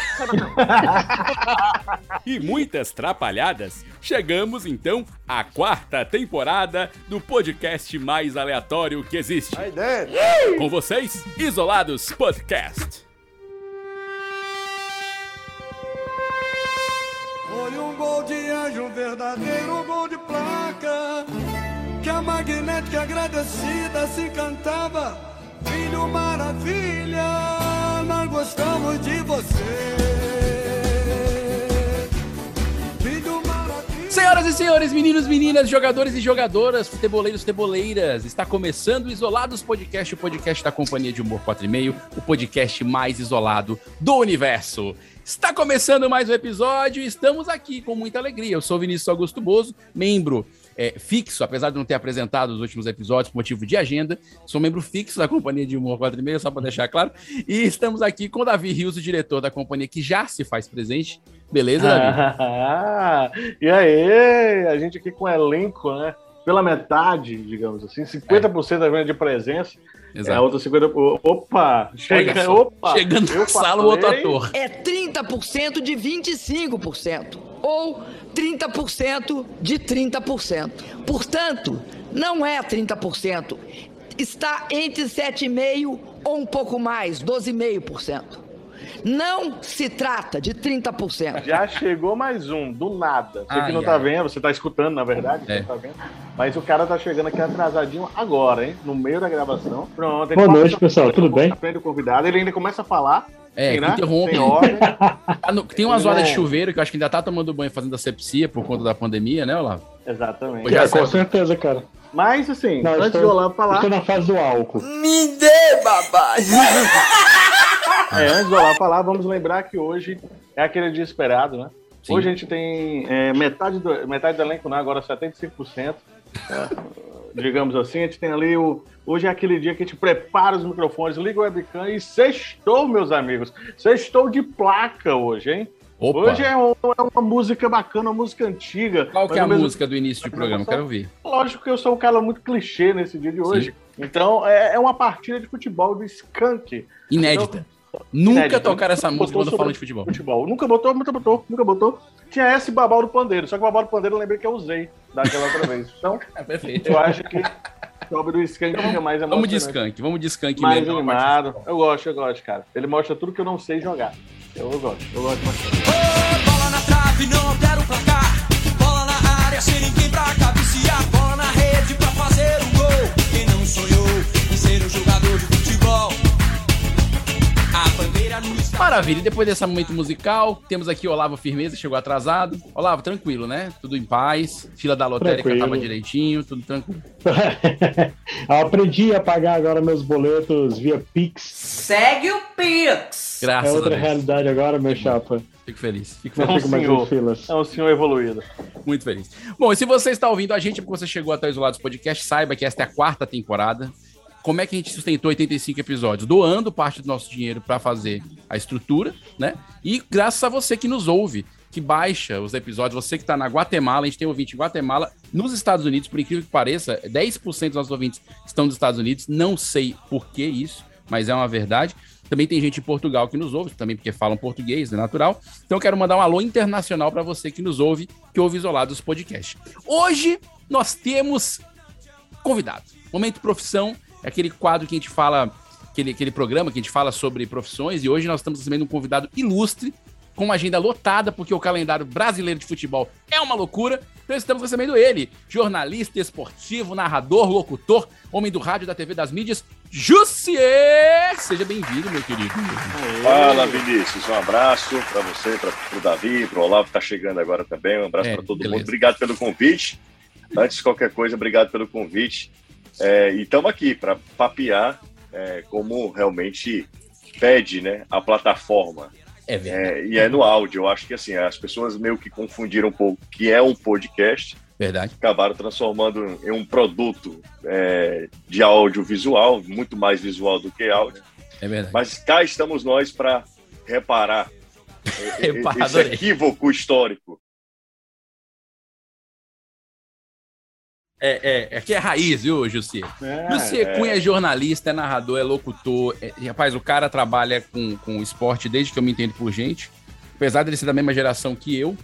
E muitas trapalhadas, chegamos então à quarta temporada do podcast mais aleatório que existe. Com vocês, Isolados Podcast. Foi um gol de anjo, um verdadeiro gol de placa. Que a magnética agradecida se cantava. Filho maravilha, nós gostamos de você. Senhoras e senhores, meninos, meninas, jogadores e jogadoras, futeboleiros, futeboleiras, está começando o Isolados Podcast, o podcast da Companhia de Humor 4,5, o podcast mais isolado do universo. Está começando mais um episódio e estamos aqui com muita alegria. Eu sou Vinícius Augusto Bozo, membro é, fixo, apesar de não ter apresentado os últimos episódios por motivo de agenda, sou membro fixo da Companhia de Humor 4,5, só para deixar claro. E estamos aqui com o Davi Rios, o diretor da companhia, que já se faz presente. Beleza, Davi? Ah, e aí, a gente aqui com o elenco, né? Pela metade, digamos assim, 50% da venda de presença. É, a outra 50%. Opa! Chega, opa! chegando na sala o outro ator. é 30% de 25% ou 30% de 30%. Portanto, não é 30%, está entre 7,5% ou um pouco mais, 12,5%. Não se trata de 30%. Já chegou mais um, do nada. Você Ai, que não ai. tá vendo, você tá escutando, na verdade, É. tá vendo. Mas o cara tá chegando aqui atrasadinho agora, hein? No meio da gravação. Pronto. Boa noite, pessoal, tudo bem? Aprende o convidado, ele ainda começa a falar. É, né? interrompe. Tem. Ah, no- Tem umas horas de chuveiro que eu acho que ainda tá tomando banho fazendo asepsia por conta da pandemia, né, Olavo? Exatamente. Já É, com sabe. certeza, cara. Mas, assim, Não, antes estou- de Olavo falar. Estou na fase do álcool. Me dê, babá! É, antes do Olavo falar, vamos lembrar que hoje é aquele dia esperado, né? Sim. Hoje a gente tem é, metade, do, metade do elenco, né? agora 75%. é, digamos assim, a gente tem ali o. Hoje é aquele dia que a gente prepara os microfones, liga o webcam e sextou, meus amigos. Sextou de placa hoje, hein? Opa! Hoje é, um- é uma música bacana, uma música antiga. Qual que é a mesmo música do início do programa? Quero ouvir. Lógico que eu sou um cara muito clichê nesse dia de hoje. Então, é, é uma partida de futebol do Skank. Inédita. Nunca Inédita. tocaram essa música quando falam de futebol. Futebol. Nunca botou, nunca botou, nunca botou. Tinha esse babal do pandeiro, só que o babal do pandeiro eu lembrei que eu usei daquela outra vez. Então, É perfeito. eu acho que sobre o Skank fica mais emocionante. Vamos de skunk, vamos de skunk Mais mesmo. animado. Eu gosto, eu gosto, cara. Ele mostra tudo que eu não sei jogar. Eu, eu gosto, eu gosto bastante. Bola na trave, não altera o placar. Bola na área, sem ninguém pra cabecear. Bola na rede pra fazer um gol. Quem não sonhou em ser um jogador de futebol? Maravilha, e depois desse momento musical, temos aqui o Olavo Firmeza, chegou atrasado. Olavo, tranquilo, né? Tudo em paz. Fila da lotérica Tranquilo. tava direitinho, tudo tranquilo. Eu aprendi a pagar agora meus boletos via Pix. Segue o Pix! É Graças a outra Deus. realidade agora, meu chapa. Fico feliz, fico Não É um senhor. É um senhor evoluído. Muito feliz. Bom, e se você está ouvindo a gente porque você chegou até o Isolados Podcast, saiba que esta é a quarta temporada. Como é que a gente sustentou 85 episódios? Doando parte do nosso dinheiro para fazer a estrutura, né? E graças a você que nos ouve, que baixa os episódios, você que está na Guatemala, a gente tem ouvinte em Guatemala, nos Estados Unidos, por incrível que pareça, 10% dos nossos ouvintes estão nos Estados Unidos, não sei por que isso, mas é uma verdade. Também tem gente em Portugal que nos ouve, também porque falam português, é natural. Então eu quero mandar um alô internacional para você que nos ouve, que ouve Isolados Podcast. Hoje nós temos convidado. Momento Profissão é aquele quadro que a gente fala, aquele, aquele programa que a gente fala sobre profissões, e hoje nós estamos recebendo um convidado ilustre, com uma agenda lotada, porque o calendário brasileiro de futebol é uma loucura. Então estamos recebendo ele, jornalista esportivo, narrador, locutor, homem do rádio da TV das mídias, Jussier! Seja bem-vindo, meu querido. Fala, Vinícius. Um abraço para você, para o Davi, para o Olavo, que tá chegando agora também. Um abraço É, para todo beleza. mundo. Obrigado pelo convite. Antes de qualquer coisa, obrigado pelo convite. É, e estamos aqui para papear é, como realmente pede né, a plataforma. É verdade. É, e é no áudio. Eu acho que assim, as pessoas meio que confundiram um pouco que é um podcast, Verdade. acabaram transformando em um produto é, de audiovisual, muito mais visual do que áudio. É verdade. Mas cá estamos nós para reparar Repara, esse equívoco histórico. É, é, aqui é raiz, viu, Jussier? É, Jussier é. Cunha é jornalista, é narrador, é locutor. É, rapaz, o cara trabalha com, com esporte desde que eu me entendo por gente. Apesar dele ser da mesma geração que eu.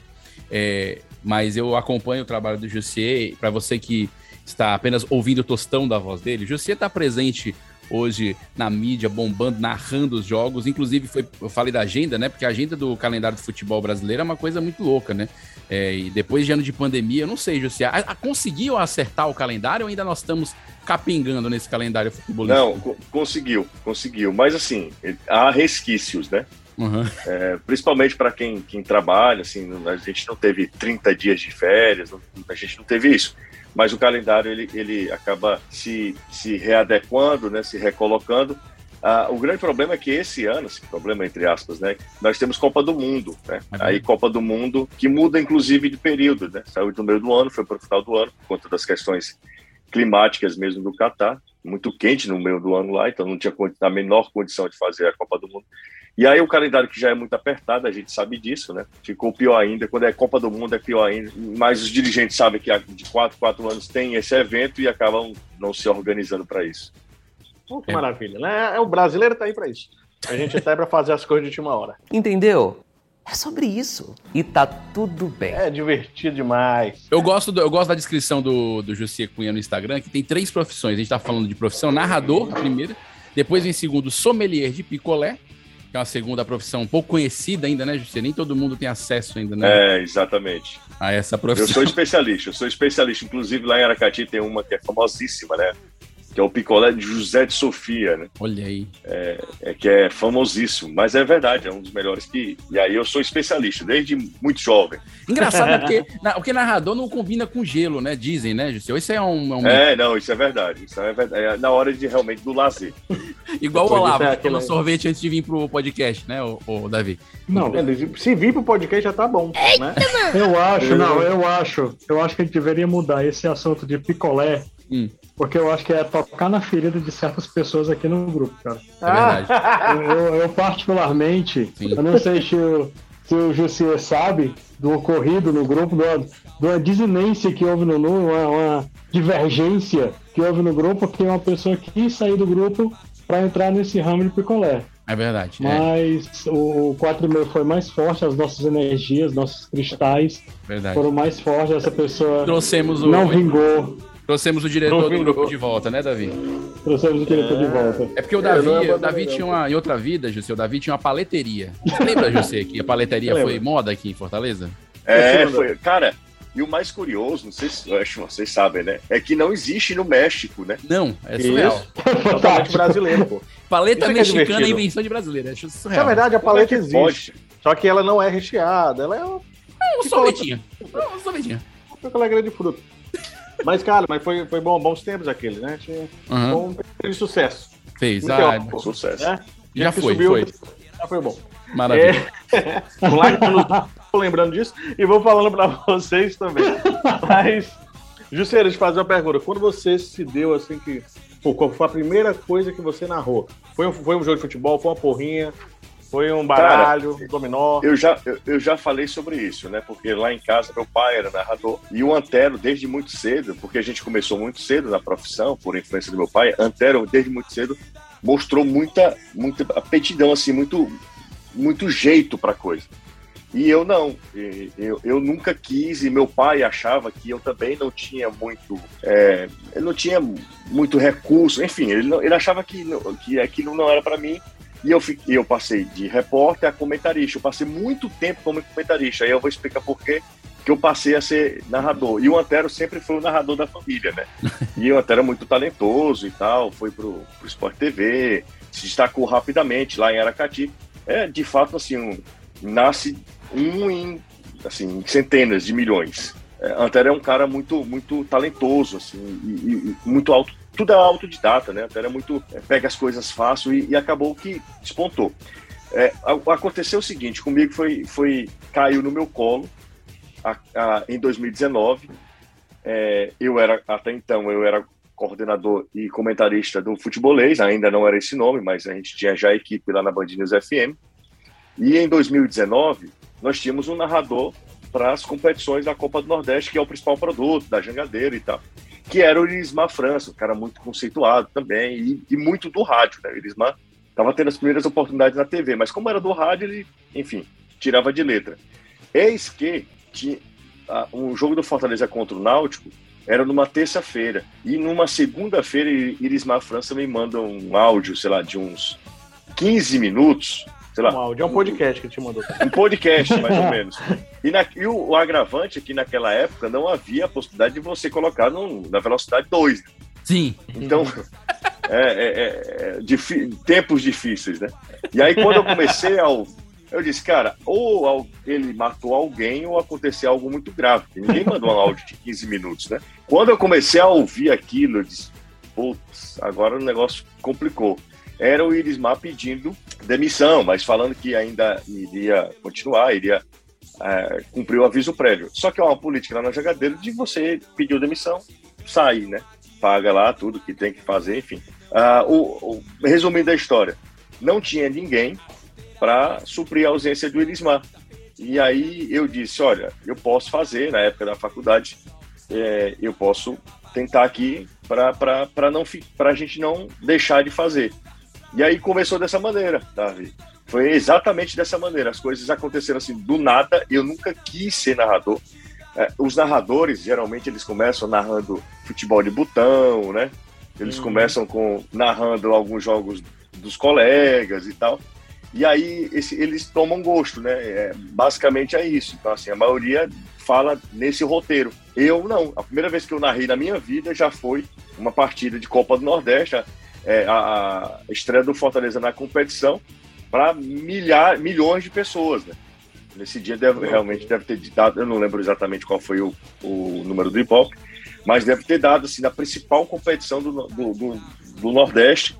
é, mas eu acompanho o trabalho do Jussier. Para você que está apenas ouvindo o tostão da voz dele, Jussier está presente hoje na mídia, bombando, narrando os jogos. Inclusive, foi, eu falei da agenda, né? Porque a agenda do calendário do futebol brasileiro é uma coisa muito louca, né? É, e depois de ano de pandemia, eu não sei, a, conseguiu acertar o calendário ou ainda nós estamos capingando nesse calendário futebolístico? Não, co- conseguiu, conseguiu. Mas assim, há resquícios, né? Uhum. É, principalmente para quem, quem trabalha, assim, a gente não teve 30 dias de férias, a gente não teve isso. Mas o calendário ele, ele acaba se, se readequando, né, se recolocando. Ah, o grande problema é que esse ano, esse problema entre aspas, né, nós temos Copa do Mundo, né? É Aí Copa do Mundo que muda inclusive de período, né? Saiu do meio do ano, foi para o final do ano por conta das questões climáticas mesmo do Catar, muito quente no meio do ano lá, então não tinha a menor condição de fazer a Copa do Mundo. E aí o calendário que já é muito apertado, a gente sabe disso, né? Ficou pior ainda, quando é Copa do Mundo é pior ainda, mas os dirigentes sabem que há de quatro, quatro anos tem esse evento e acabam não se organizando para isso. Pô, que maravilha, né? É, O brasileiro tá aí pra isso. A gente tá aí pra fazer as coisas de última hora. Entendeu? É sobre isso. E tá tudo bem. É divertido demais. Eu gosto, do- eu gosto da descrição do, do Jussier Cunha no Instagram, que tem três profissões. A gente tá falando de profissão narrador, a primeira. Depois, em segundo, sommelier de picolé, que é uma segunda profissão um pouco conhecida ainda, né, Jussier? Nem todo mundo tem acesso ainda, né, É, exatamente. a essa Eu profissão. sou especialista, eu sou especialista. Inclusive lá em Aracati tem uma que é famosíssima, né? Que é o picolé de José de Sofia, né? Olha aí. É que é famosíssimo, mas é verdade, é um dos melhores que. E aí eu sou especialista, desde muito jovem. Engraçado é porque, na- porque narrador não combina com gelo, né? Dizem, né, Jussier? Isso é um, é um É, não, isso é verdade. Isso é verdade. É na hora de realmente do lazer. igual o Olavo, é aquele- sorvete antes de vir pro podcast, né, o, Davi? Não, Se vir pro podcast já tá bom, né? eu acho, não, eu acho. Eu acho que a gente deveria mudar esse assunto de picolé, Hum. Porque eu acho que é tocar na ferida de certas pessoas aqui no grupo, cara. É verdade. Eu, eu particularmente, Sim. eu não sei se o, se o Jussier sabe do ocorrido no grupo, de uma, de uma desinência que houve no Nu, uma, uma divergência que houve no grupo, porque uma pessoa quis sair do grupo para entrar nesse ramo de picolé. É verdade. É Mas o 4,5 foi mais forte, as nossas energias, nossos cristais verdade. foram mais fortes. Essa pessoa Trouxemos o, não vingou. Trouxemos o diretor do grupo de volta, né, Davi? Trouxemos o diretor de volta. É porque o É, Davi, é o Davi tinha uma, em outra vida, José, o Davi tinha uma paleteria. Você lembra, José, que a paleteria foi lembro. moda aqui em Fortaleza? É, foi. Cara, e o mais curioso, não sei se acho vocês sabem, né? É que não existe no México, né? Não, é surreal. Totalmente brasileiro, pô. Paleta Isso é é mexicana é invenção de brasileiro. Acho Na surreal. verdade, a é paleta existe. pode? Só que ela não é recheada, ela é um um sorvetinho. Um sorvetinho. picolé grande de fruta. Mas, cara, mas foi, foi bom, bons tempos aquele, né? Tinha um período de sucesso. Fez. Muito Ah, bom. Sucesso. Né? já foi, subiu, foi. Já foi bom. Maravilha. O like não tô lembrando disso e vou falando pra vocês também. Mas, Jusceira, deixa eu fazer uma pergunta. Quando você se deu assim que. Pô, qual foi a primeira coisa que você narrou? Foi um, foi um jogo de futebol, foi uma porrinha, foi um baralho, um dominó. Eu já, eu, eu já falei sobre isso, né? Porque lá em casa meu pai era narrador e o Antero, desde muito cedo, porque a gente começou muito cedo na profissão, por influência do meu pai, Antero, desde muito cedo, mostrou muita, muita aptidão, assim, muito, muito jeito pra coisa. E eu não, eu, eu nunca quis, e meu pai achava que eu também não tinha muito, é, eu não tinha muito recurso, enfim, ele, não- ele achava que, que aquilo não era para mim, E eu, fi- e eu passei de repórter a comentarista. Eu passei muito tempo como comentarista. Aí eu vou explicar por quê que eu passei a ser narrador. E o Antero sempre foi o narrador da família, né? E o Antero é muito talentoso e tal, foi pro, pro Sport TV, se destacou rapidamente lá em Aracati. É, de fato, assim, um- nasce um em, assim, centenas de milhões. É, Antero é um cara muito, muito talentoso, assim, e, e- e muito alto. Tudo é autodidata, né? Antero é muito. é, pega as coisas fácil e, e acabou que despontou. É, aconteceu o seguinte, comigo foi, foi caiu no meu colo a- a- em 2019. É, eu era até então eu era coordenador e comentarista do futebolês, ainda não era esse nome, mas a gente tinha já a equipe lá na Band News FM. E em 2019 nós tínhamos um narrador para as competições da Copa do Nordeste, que é o principal produto da Jangadeira e tal, que era o Irismar França, um cara muito conceituado também e, e muito do rádio, né? O Irismar estava tendo as primeiras oportunidades na TV, mas como era do rádio, ele, enfim, tirava de letra. Eis que tinha, um jogo do Fortaleza contra o Náutico era numa terça-feira. E numa segunda-feira, Irismar França me manda um áudio, sei lá, de uns 15 minutos. Sei lá, Um áudio, é um podcast que te mandou. um podcast, mais ou menos. E, na- e o, o agravante é que naquela época não havia a possibilidade de você colocar no- na velocidade 2. Sim. Então, é, é- é- é difi- tempos difíceis, né? E aí, quando eu comecei ao. Eu disse, cara, ou ele matou alguém ou aconteceu algo muito grave. Ninguém mandou um áudio de 15 minutos, né? Quando eu comecei a ouvir aquilo, eu disse, putz, agora o negócio complicou. Era o Irismar pedindo demissão, mas falando que ainda iria continuar, iria é, cumprir o aviso prévio. Só que é uma política lá na Jagadeiro de você pediu demissão, sair, né? Paga lá tudo que tem que fazer, enfim. Ah, o, o- resumindo a história, não tinha ninguém para suprir a ausência do Irismar. E aí eu disse, olha, eu posso fazer, na época da faculdade, é, eu posso tentar aqui para a gente não deixar de fazer. E aí começou dessa maneira, Davi. Foi exatamente dessa maneira. As coisas aconteceram assim do nada. Eu nunca quis ser narrador. É, os narradores geralmente eles começam narrando futebol de botão, né? Eles começam com narrando alguns jogos dos colegas e tal. E aí esse- eles tomam gosto, né? É, basicamente é isso. Então assim a maioria fala nesse roteiro. Eu não. A primeira vez que eu narrei na minha vida já foi uma partida de Copa do Nordeste. A- é, a, a estreia do Fortaleza na competição para milhões de pessoas, né? Nesse dia deve, realmente deve ter dado, eu não lembro exatamente qual foi o, o número do Ibope, mas deve ter dado assim na principal competição do, do, do, do Nordeste.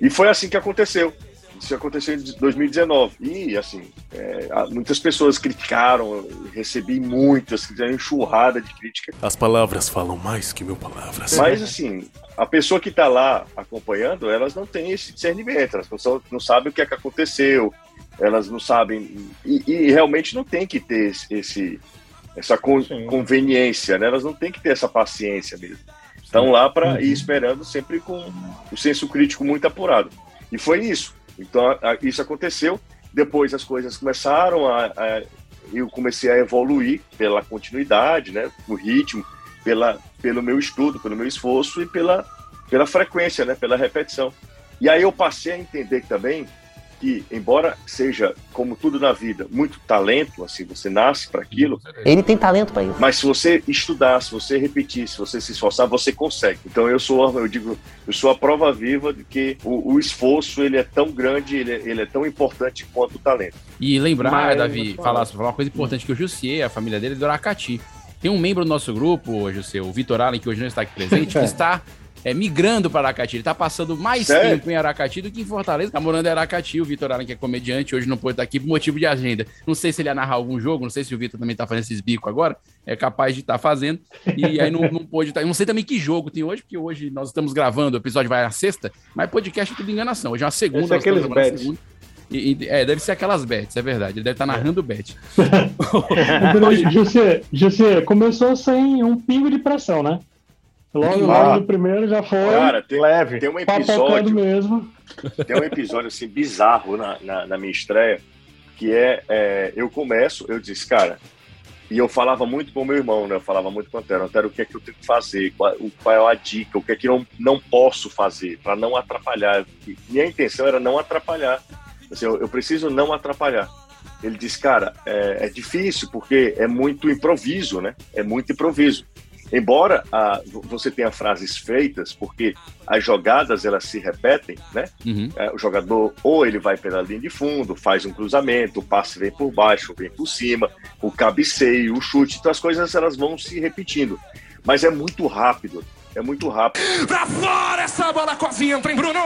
E foi assim que aconteceu. Isso aconteceu em 2019. E, assim, é, muitas pessoas criticaram, recebi muitas, uma enxurrada de crítica. As palavras falam mais que mil palavras. Mas, assim, a pessoa que está lá acompanhando, elas não têm esse discernimento, elas não, sabem o que é que aconteceu, elas não sabem. E, e realmente não tem que ter esse, essa con- conveniência, né? Elas não têm que ter essa paciência mesmo. Estão lá para ir esperando sempre com o senso crítico muito apurado. E foi isso. Então, isso aconteceu. Depois as coisas começaram a, a- eu comecei a evoluir pela continuidade, né, o ritmo, pela, pelo meu estudo, pelo meu esforço e pela, pela frequência, né, pela repetição. E aí eu passei a entender também que, embora seja, como tudo na vida, muito talento, assim, você nasce para aquilo, Ele tem talento pra isso. mas se você estudar, se você repetir, se você se esforçar, você consegue. Então eu sou, eu digo, eu sou a prova viva de que o, o esforço ele é tão grande, ele é, ele é tão importante quanto o talento. E lembrar, Mas- Davi, falar, falar uma coisa importante que o Jussier, a família dele, é do Aracati. Tem um membro do nosso grupo, Jussier, o Vitor Allen, que hoje não está aqui presente, que está é, migrando para Aracati. Ele está passando mais Sério? tempo em Aracati do que em Fortaleza. Está morando em Aracati. O Vitor Allen, que é comediante, hoje não pôde estar aqui por motivo de agenda. Não sei se ele ia narrar algum jogo, não sei se o Vitor também está fazendo esses bicos agora. É capaz de estar fazendo. E aí não, não pôde estar. Eu não sei também que jogo tem hoje, porque hoje nós estamos gravando, o episódio vai à sexta, mas podcast é tudo enganação. Hoje é uma segunda. Esse é aqueles. E- e- é, deve ser aquelas bets, é verdade. Ele deve estar narrando bet. José, José, começou sem um pingo de pressão, né? Logo, Ah. logo no primeiro já foi. Cara, tem, tem um episódio mesmo. Tem um episódio assim bizarro na, na, na minha estreia, que é, é, eu começo, eu disse, cara, E eu falava muito com o meu irmão, né? Eu falava muito com o Antero. Antero, o que é que eu tenho que fazer? Qual, o- qual é a dica? O que é que eu não, não posso fazer para não atrapalhar? E Minha intenção era não atrapalhar. Assim, eu, eu preciso não atrapalhar. Ele disse, cara, é, é difícil porque é muito improviso, né? É muito improviso. Embora ah, vo- você tenha frases feitas, porque as jogadas elas se repetem, né? Uhum. É, o jogador ou ele vai pela linha de fundo, faz um cruzamento, o passe vem por baixo, vem por cima, o cabeceio, o chute, então as coisas elas vão se repetindo. Mas é muito rápido, é muito rápido. Pra fora essa bola, Cozinha entra em Bruno.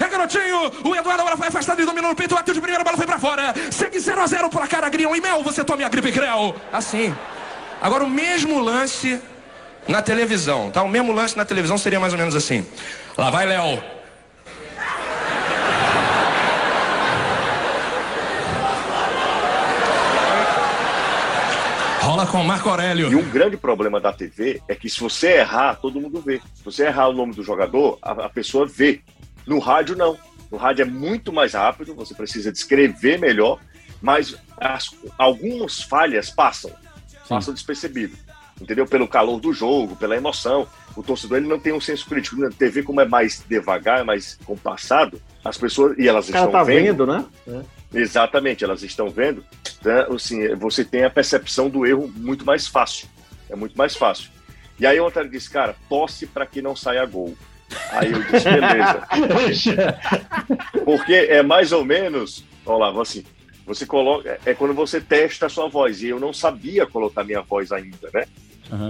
É garotinho. O Eduardo agora foi afastado e dominou no peito. Bateu de primeira, a bola foi pra fora. Segue 0 a 0 por cara, Grião e Mel. Você tome a gripe Creu. Assim. Agora o mesmo lance na televisão, tá? O mesmo lance na televisão seria mais ou menos assim. Lá vai, Léo. Rola com o Marco Aurélio. E um grande problema da TV é que se você errar, todo mundo vê. Se você errar o nome do jogador, a, a pessoa vê. No rádio, não. No rádio é muito mais rápido, você precisa descrever melhor, mas as- algumas falhas passam, passam despercebido. Entendeu? Pelo calor do jogo, pela emoção. O torcedor ele não tem um senso crítico. Na TV, como é mais devagar, é mais compassado, as pessoas. E elas O estão tá vendo. vendo, né? É. Exatamente, elas estão vendo. Né? Assim, você tem a percepção do erro muito mais fácil. É muito mais fácil. E aí o Antônio disse, cara, tosse para que não saia gol. Aí eu disse, beleza. Porque é mais ou menos, Olavo, assim, você coloca, é quando você testa a sua voz, e eu não sabia colocar minha voz ainda, né?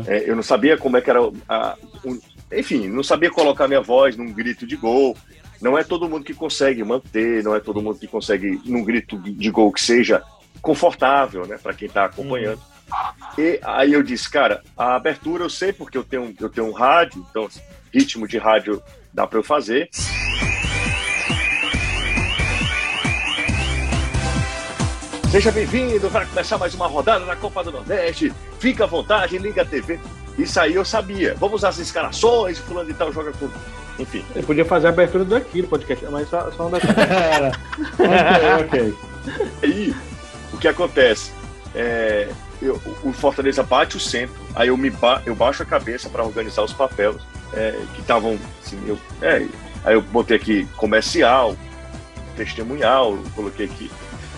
É, eu não sabia como é que era, a, um- enfim, não sabia colocar minha voz num grito de gol. Não é todo mundo que consegue manter, não é todo mundo que consegue num grito de gol que seja confortável, né, para quem está acompanhando. E aí eu disse, cara, a abertura eu sei porque eu tenho, eu tenho um rádio, então ritmo de rádio dá para eu fazer. Seja bem-vindo, vai começar mais uma rodada na Copa do Nordeste. Fica à vontade, liga a TV. Isso aí eu sabia. Vamos às escalações, fulano de tal joga com. Enfim. Ele podia fazer a abertura daqui do podcast, mas só, só um detalhe. ok, ok. Aí, o que acontece? É, eu- o Fortaleza bate o centro, aí eu, me ba eu baixo a cabeça para organizar os papéis é, que estavam. Assim, eu, é, aí eu botei aqui comercial, testemunhal, coloquei aqui.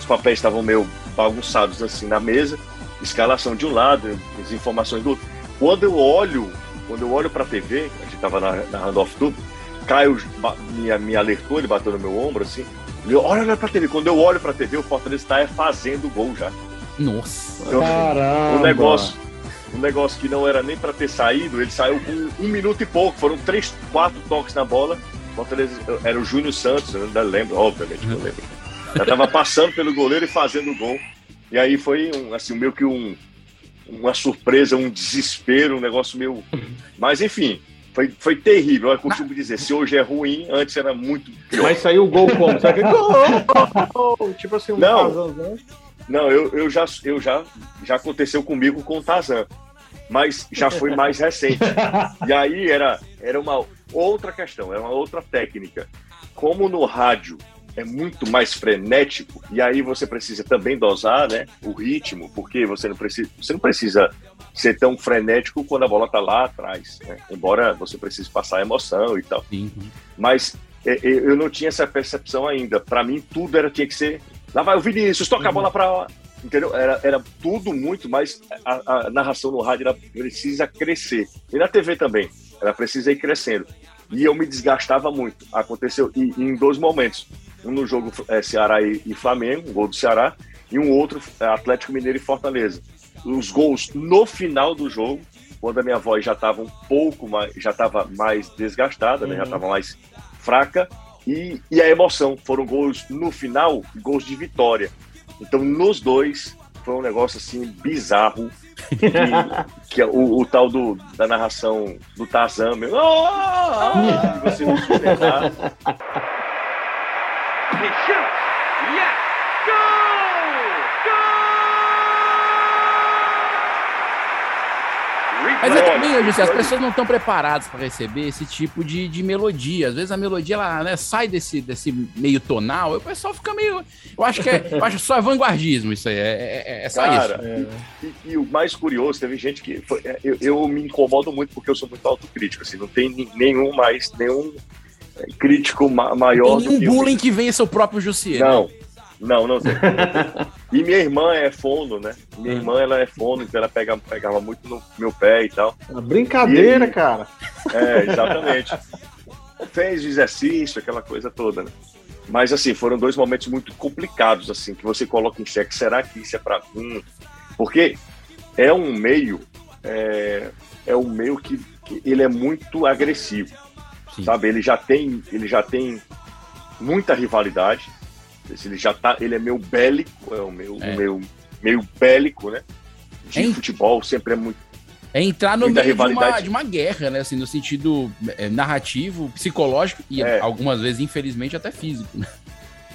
Os papéis estavam meio bagunçados assim na mesa, escalação de um lado, as informações do outro. Quando eu olho, quando eu olho para a TV, a gente estava na, narrando off tudo, Caio me, me alertou, ele bateu no meu ombro assim. Ele, olha, olha pra TV. Quando eu olho pra TV, o Fortaleza está fazendo gol já. Nossa. Então, Caramba. um negócio, um negócio que não era nem pra ter saído, ele saiu com um minuto e pouco. Foram três, quatro toques na bola. Fortaleza era o Júnior Santos, eu ainda lembro, obviamente que eu lembro. Já tava passando pelo goleiro e fazendo o gol. E aí foi um, assim, meio que um, uma surpresa, um desespero, um negócio meio. Mas enfim, foi, foi terrível. Eu costumo dizer, se hoje é ruim, antes era muito pior. Mas saiu o gol como? Sabe gol? gol! Tipo assim, um Não. Tarzanzão. Não, eu, eu, já, eu já, já aconteceu comigo com o Tarzan, mas já foi mais recente. E aí era, era uma outra questão, era uma outra técnica. Como no rádio é muito mais frenético, e aí você precisa também dosar né, o ritmo, porque você não precisa, você não precisa ser tão frenético quando a bola está lá atrás, né? embora você precise passar emoção e tal. Mas é, é, eu não tinha essa percepção ainda. Para mim, tudo era tinha que ser. Lá vai o Vinícius, toca a bola para. Entendeu? Era, era tudo muito mais. A, a narração no rádio ela precisa crescer. E na TV também. Ela precisa ir crescendo. E eu me desgastava muito. Aconteceu e, e em dois momentos. Um no jogo é, Ceará e, e Flamengo, um gol do Ceará, e um outro é, Atlético Mineiro e Fortaleza. Os gols no final do jogo, quando a minha voz já estava um pouco mais, já estava mais desgastada, né? já Uhum. estava mais fraca, e, e a emoção. Foram gols no final, gols de vitória. Então, nos dois, foi um negócio assim bizarro. Que, que é o, o tal do, da narração do Tarzan, meu. "Ah, ah", e você não sustentar. Mas é também, hoje, assim, as pessoas não estão preparadas para receber esse tipo de, de melodia. Às vezes a melodia ela, né, sai desse, desse meio tonal, e o pessoal fica meio. Eu acho que é, eu acho só é vanguardismo isso aí. É, é, é só Cara, isso. E, e o mais curioso, teve gente que. foi- é, eu, eu me incomodo muito porque eu sou muito autocrítico. Assim, não tem nenhum mais, nenhum crítico ma- maior Tem do um que eu. bullying que venha seu próprio Jussier. né? Não, não, não tem. E minha irmã é fono, né? Minha irmã ela é fono, então ela pega, pegava muito no meu pé e tal. Brincadeira, E aí- cara. É, exatamente. Fez o exercício, aquela coisa toda, né? Mas assim, foram dois momentos muito complicados, assim, que você coloca em xeque, será que isso é pra mim? Porque é um meio, é, é um meio que, que ele é muito agressivo, sabe? Ele já tem, ele já tem muita rivalidade, ele já tá, ele é meio bélico, é um meio, É. um meio, bélico, né? De Hein? futebol sempre é muito É entrar no meio de uma, de uma guerra, né? Assim, no sentido é, narrativo, psicológico e É. algumas vezes, infelizmente, até físico. Né?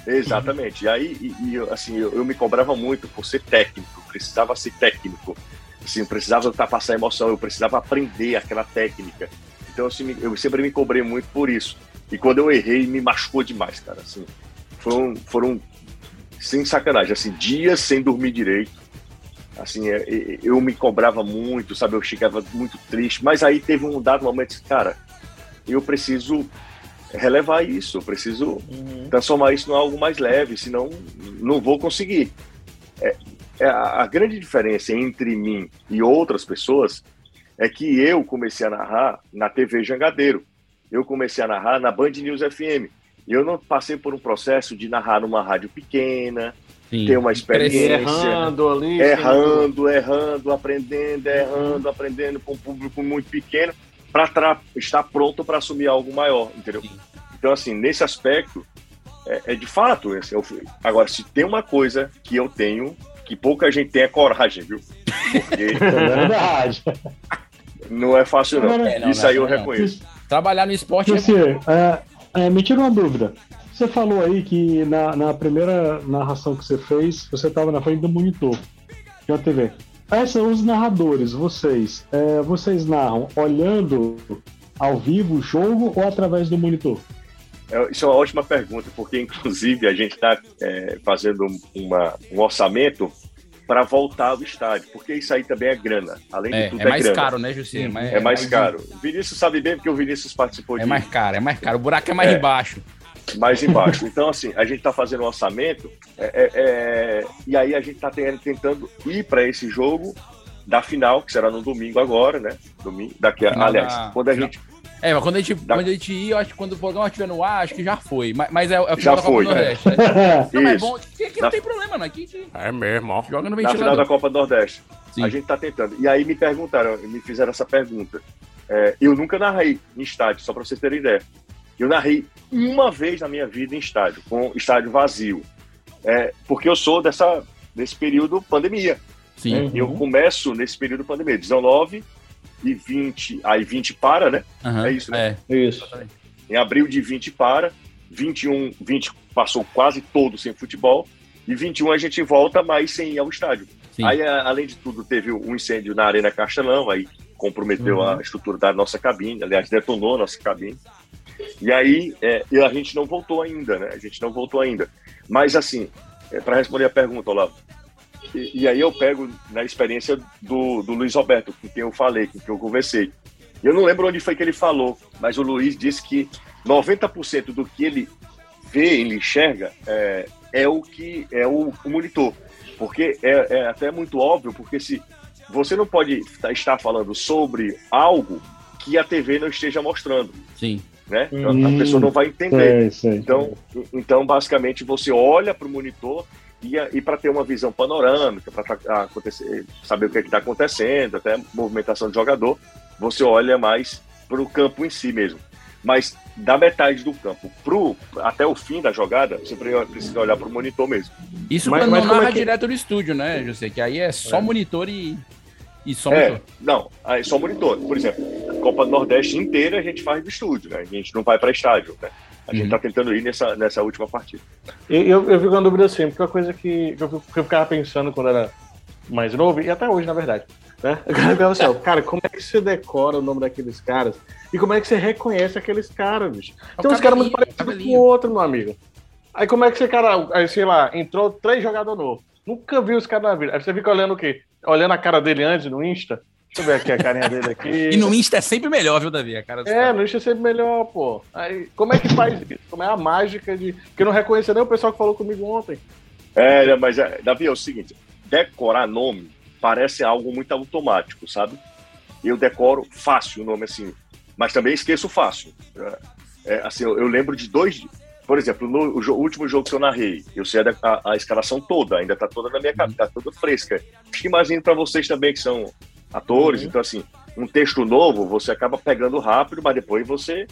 Exatamente. E aí, e, e, assim, eu, eu me cobrava muito por ser técnico, precisava ser técnico. Assim, eu precisava ultrapassar a emoção, eu precisava aprender aquela técnica. Então, assim, eu sempre me cobrei muito por isso. E quando eu errei, me machucou demais, cara. Assim, foram, foram sem sacanagem, assim, dias sem dormir direito. Assim, é, eu me cobrava muito, sabe? Eu chegava muito triste. Mas aí teve um dado momento, cara, eu preciso relevar isso, eu preciso transformar isso em algo mais leve, senão não vou conseguir. É, é a, a grande diferença entre mim e outras pessoas é que eu comecei a narrar na TV Jangadeiro. Eu comecei a narrar na Band News FM. Eu não passei por um processo de narrar numa rádio pequena, Sim. ter uma experiência. Errando ali. Errando, errando, aprendendo, errando, aprendendo com um público muito pequeno para estar pronto para assumir algo maior, entendeu? Então, assim, nesse aspecto, é, é de fato. Assim, eu fui- agora, se tem uma coisa que eu tenho, que pouca gente tem, é coragem, viu? Porque É verdade. não é fácil, não. É, não, Isso não, aí eu não. reconheço. Trabalhar no esporte é Você, é, é, me tira uma dúvida. Você falou aí que na, na primeira narração que você fez, você estava na frente do monitor de uma TV. Essa, os narradores, vocês, é, vocês narram olhando ao vivo o jogo ou através do monitor? É, Isso é uma ótima pergunta, porque inclusive a gente está fazendo uma- um orçamento para voltar ao estádio, porque isso aí também é grana. Além É, de tudo, é mais grana. caro, né, Jussier? É mais caro. O Vinícius sabe bem porque o Vinícius participou É de mais caro, é mais caro. O buraco é mais É. embaixo. mais embaixo. Então, assim, a gente está fazendo um orçamento é, é, é, e aí a gente está tentando ir para esse jogo da final, que será no domingo agora, né? Domingo, daqui a, aliás, da- quando a gente É, mas quando a gente, Da- quando a gente ir, eu acho que quando o programa estiver no ar, acho que já foi. Mas, mas é, é o Já foi, do né? Nordeste. Né? Não, mas é bom. Aqui, aqui Na- não tem problema, não. Aqui gente É mesmo, ó. joga no na final da ventilador. Copa do Nordeste. Sim. A gente está tentando. E aí me perguntaram, me fizeram essa pergunta. É, eu nunca narrei em estádio, só para vocês terem ideia. Eu narrei uma vez na minha vida em estádio, com estádio vazio. É, porque eu sou dessa, desse período pandemia. Sim. Eu começo nesse período pandemia, 19 e 20, aí 20 para, né? Aham, É isso, né? É. Isso. Em abril de 20 para, 21, 20 passou quase todo sem futebol, e 21 a gente volta, mas sem ir ao estádio. Sim. Aí, a- além de tudo, teve um incêndio na Arena Castelão, aí comprometeu Uhum. a estrutura da nossa cabine, aliás, detonou a nossa cabine. E aí, é, e a gente não voltou ainda, né? A gente não voltou ainda. Mas, assim, para responder a pergunta, Olavo, e, e aí eu pego na experiência do, do Luiz Roberto, com quem eu falei, com quem eu conversei. Eu não lembro onde foi que ele falou, mas o Luiz disse que 90% do que ele vê, ele enxerga, é, é o que é o, o monitor. Porque é, é até muito óbvio, porque se você não pode tá- estar falando sobre algo que a TV não esteja mostrando, Sim. né? Então, a Hum, pessoa não vai entender. Sei, sei. Então, então basicamente, você olha para o monitor e, e para ter uma visão panorâmica, para saber o que está acontecendo, até movimentação de jogador, você olha mais para o campo em si mesmo. Mas da metade do campo pro, até o fim da jogada, você pre- precisa olhar para o monitor mesmo. Isso Mas- quando mas não narra é que- direto do estúdio, né, José? Que aí é só monitor e, e só É, monitor. não, aí só monitor. Por exemplo, a Copa do Nordeste inteira a gente faz do estúdio, né? A gente não vai para estádio, né? A gente Uhum. está tentando ir nessa, nessa última partida. Eu, eu, eu fico com uma dúvida assim, porque uma coisa que, eu, que eu ficava pensando quando era mais novo, e até hoje, na verdade. Né? Assim, ó, cara, como é que você decora o nome daqueles caras? E como é que você reconhece aqueles caras, bicho? É Tem uns caras muito parecidos com o outro, meu amigo. Aí como é que você, cara, aí, sei lá, entrou três jogadores novos. Nunca viu os caras na vida. Aí você fica olhando o quê? Olhando a cara dele antes no Insta. Deixa eu ver aqui a carinha dele aqui. E no Insta é sempre melhor, viu, Davi? A cara É, caras. no Insta é sempre melhor, pô. Aí, como é que faz isso? Como é a mágica de. Que eu não reconheço nem o pessoal que falou comigo ontem. É, mas, é, Davi, é o seguinte: decorar nome parece algo muito automático, sabe? Eu decoro fácil o nome assim, mas também esqueço fácil. É, é, assim, eu, eu lembro de dois. Por exemplo, no o jo- último jogo que eu narrei, eu sei a, a- a escalação toda, ainda tá toda na minha cabeça, tá toda fresca. Acho que imagino para vocês também que são atores, então assim, um texto novo você acaba pegando rápido, mas depois você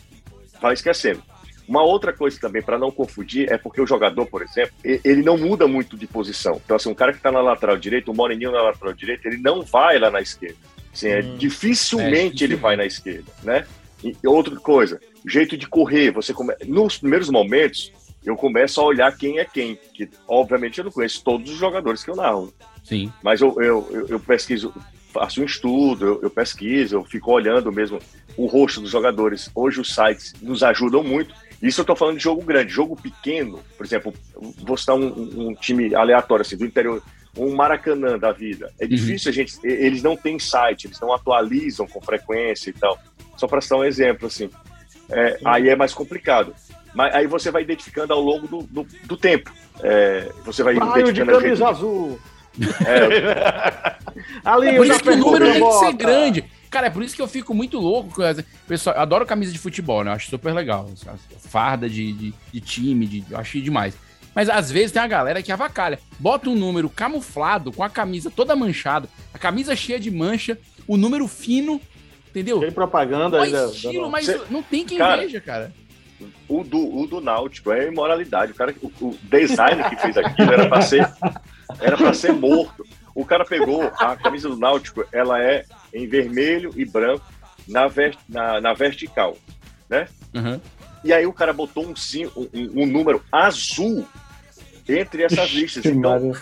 vai esquecendo. Uma outra coisa também, para não confundir, é porque o jogador, por exemplo, ele não muda muito de posição. Então, assim, um cara que está na lateral direita, o Moreninho na lateral direita, ele não vai lá na esquerda. Assim, é, dificilmente É, ele vai na esquerda, né? E outra coisa, jeito de correr, você come... nos primeiros momentos, eu começo a olhar quem é quem, que obviamente eu não conheço todos os jogadores que eu narro, Sim. mas eu, eu, eu pesquiso, faço um estudo, eu, eu pesquiso, eu fico olhando mesmo o rosto dos jogadores. Hoje os sites nos ajudam muito. Isso eu tô falando de jogo grande. Jogo pequeno, por exemplo, vou citar um, um- time aleatório, assim, do interior, um Maracanã da vida. É difícil a gente. Eles não têm site, eles não atualizam com frequência e tal. Só para citar um exemplo, assim. É, aí é mais complicado. Mas aí você vai identificando ao longo do, do, do tempo. É, você vai Raio de identificando a camisa azul. É, Ali, É por isso que o número a tem que ser grande. Cara, é por isso que eu fico muito louco. com essa- Pessoal, eu adoro camisa de futebol, né? Eu acho super legal. Farda de, de, de time, de, eu acho demais. Mas às vezes tem uma galera que avacalha. Bota um número camuflado, com a camisa toda manchada, a camisa cheia de mancha, o número fino, entendeu? Tem propaganda Qual ainda. estilo, dando- mas Cê- não tem quem Cara, veja, cara. o do, o do Náutico é imoralidade. O cara, o, o designer que fez aquilo era para ser, era para ser morto. O cara pegou a camisa do Náutico, ela é em vermelho e branco na, ver, na, na vertical, né? Uhum. E aí o cara botou um, sim- um, um- número azul entre essas listas. Então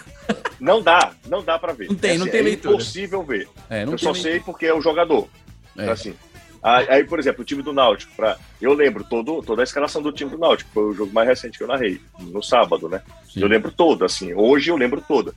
não dá, não dá para ver. Não tem, não assim, tem é leitura. impossível ver. É, não Eu só nem- sei porque é o jogador. É. Assim, aí, por exemplo, o time do Náutico, pra, eu lembro todo, toda a escalação do time do Náutico, foi o jogo mais recente que eu narrei, no sábado, né? Sim. Eu lembro toda, assim, hoje eu lembro toda.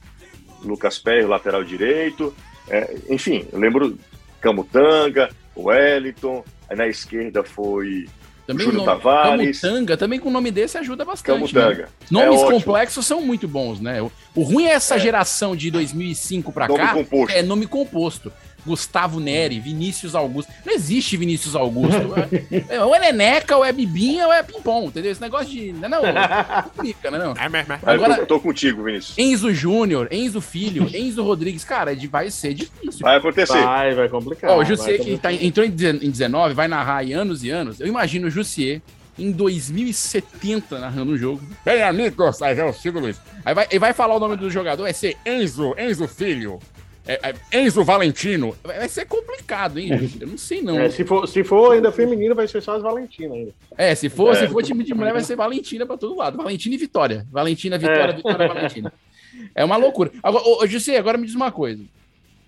Lucas Perry, lateral direito, é, enfim, eu lembro Camutanga, Wellington, aí na esquerda foi Também Júlio nome, Tavares. Camutanga, também com o nome desse ajuda bastante. Camutanga. né? Nomes É complexos são muito bons, né? O, o ruim é essa geração de 2005 pra Nome cá, composto. é nome composto. Gustavo Neri, Vinícius Augusto. Não existe Vinícius Augusto. É, ou é Neneca, ou é Bibinha, ou é Pimpom, entendeu? Esse negócio de. Não, não, não fica, né? Não. Eu Agora- tô, eu tô contigo, Vinícius. Enzo Júnior, Enzo Filho, Enzo Rodrigues. Cara, é de- vai ser difícil. Vai acontecer. Vai, vai complicar. Ó, o Jussier que tá, entrou em dezen- em 19, vai narrar aí anos e anos. Eu imagino o Jussier em 2070 narrando um jogo. Bem, amigos, aí é o Silvio Luiz. Aí vai, ele vai falar o nome do jogador, vai ser Enzo, Enzo Filho. É, é, Enzo Valentino. Vai ser complicado, hein? Eu não sei não. É, se, for, se for ainda feminino, vai ser só as Valentinas ainda. É, se for, É. se for time de mulher, vai ser Valentina pra todo lado. Valentina e Vitória. Valentina, Vitória, É. Vitória, Valentina. É uma loucura. Agora, ô, Jussi, agora me diz uma coisa.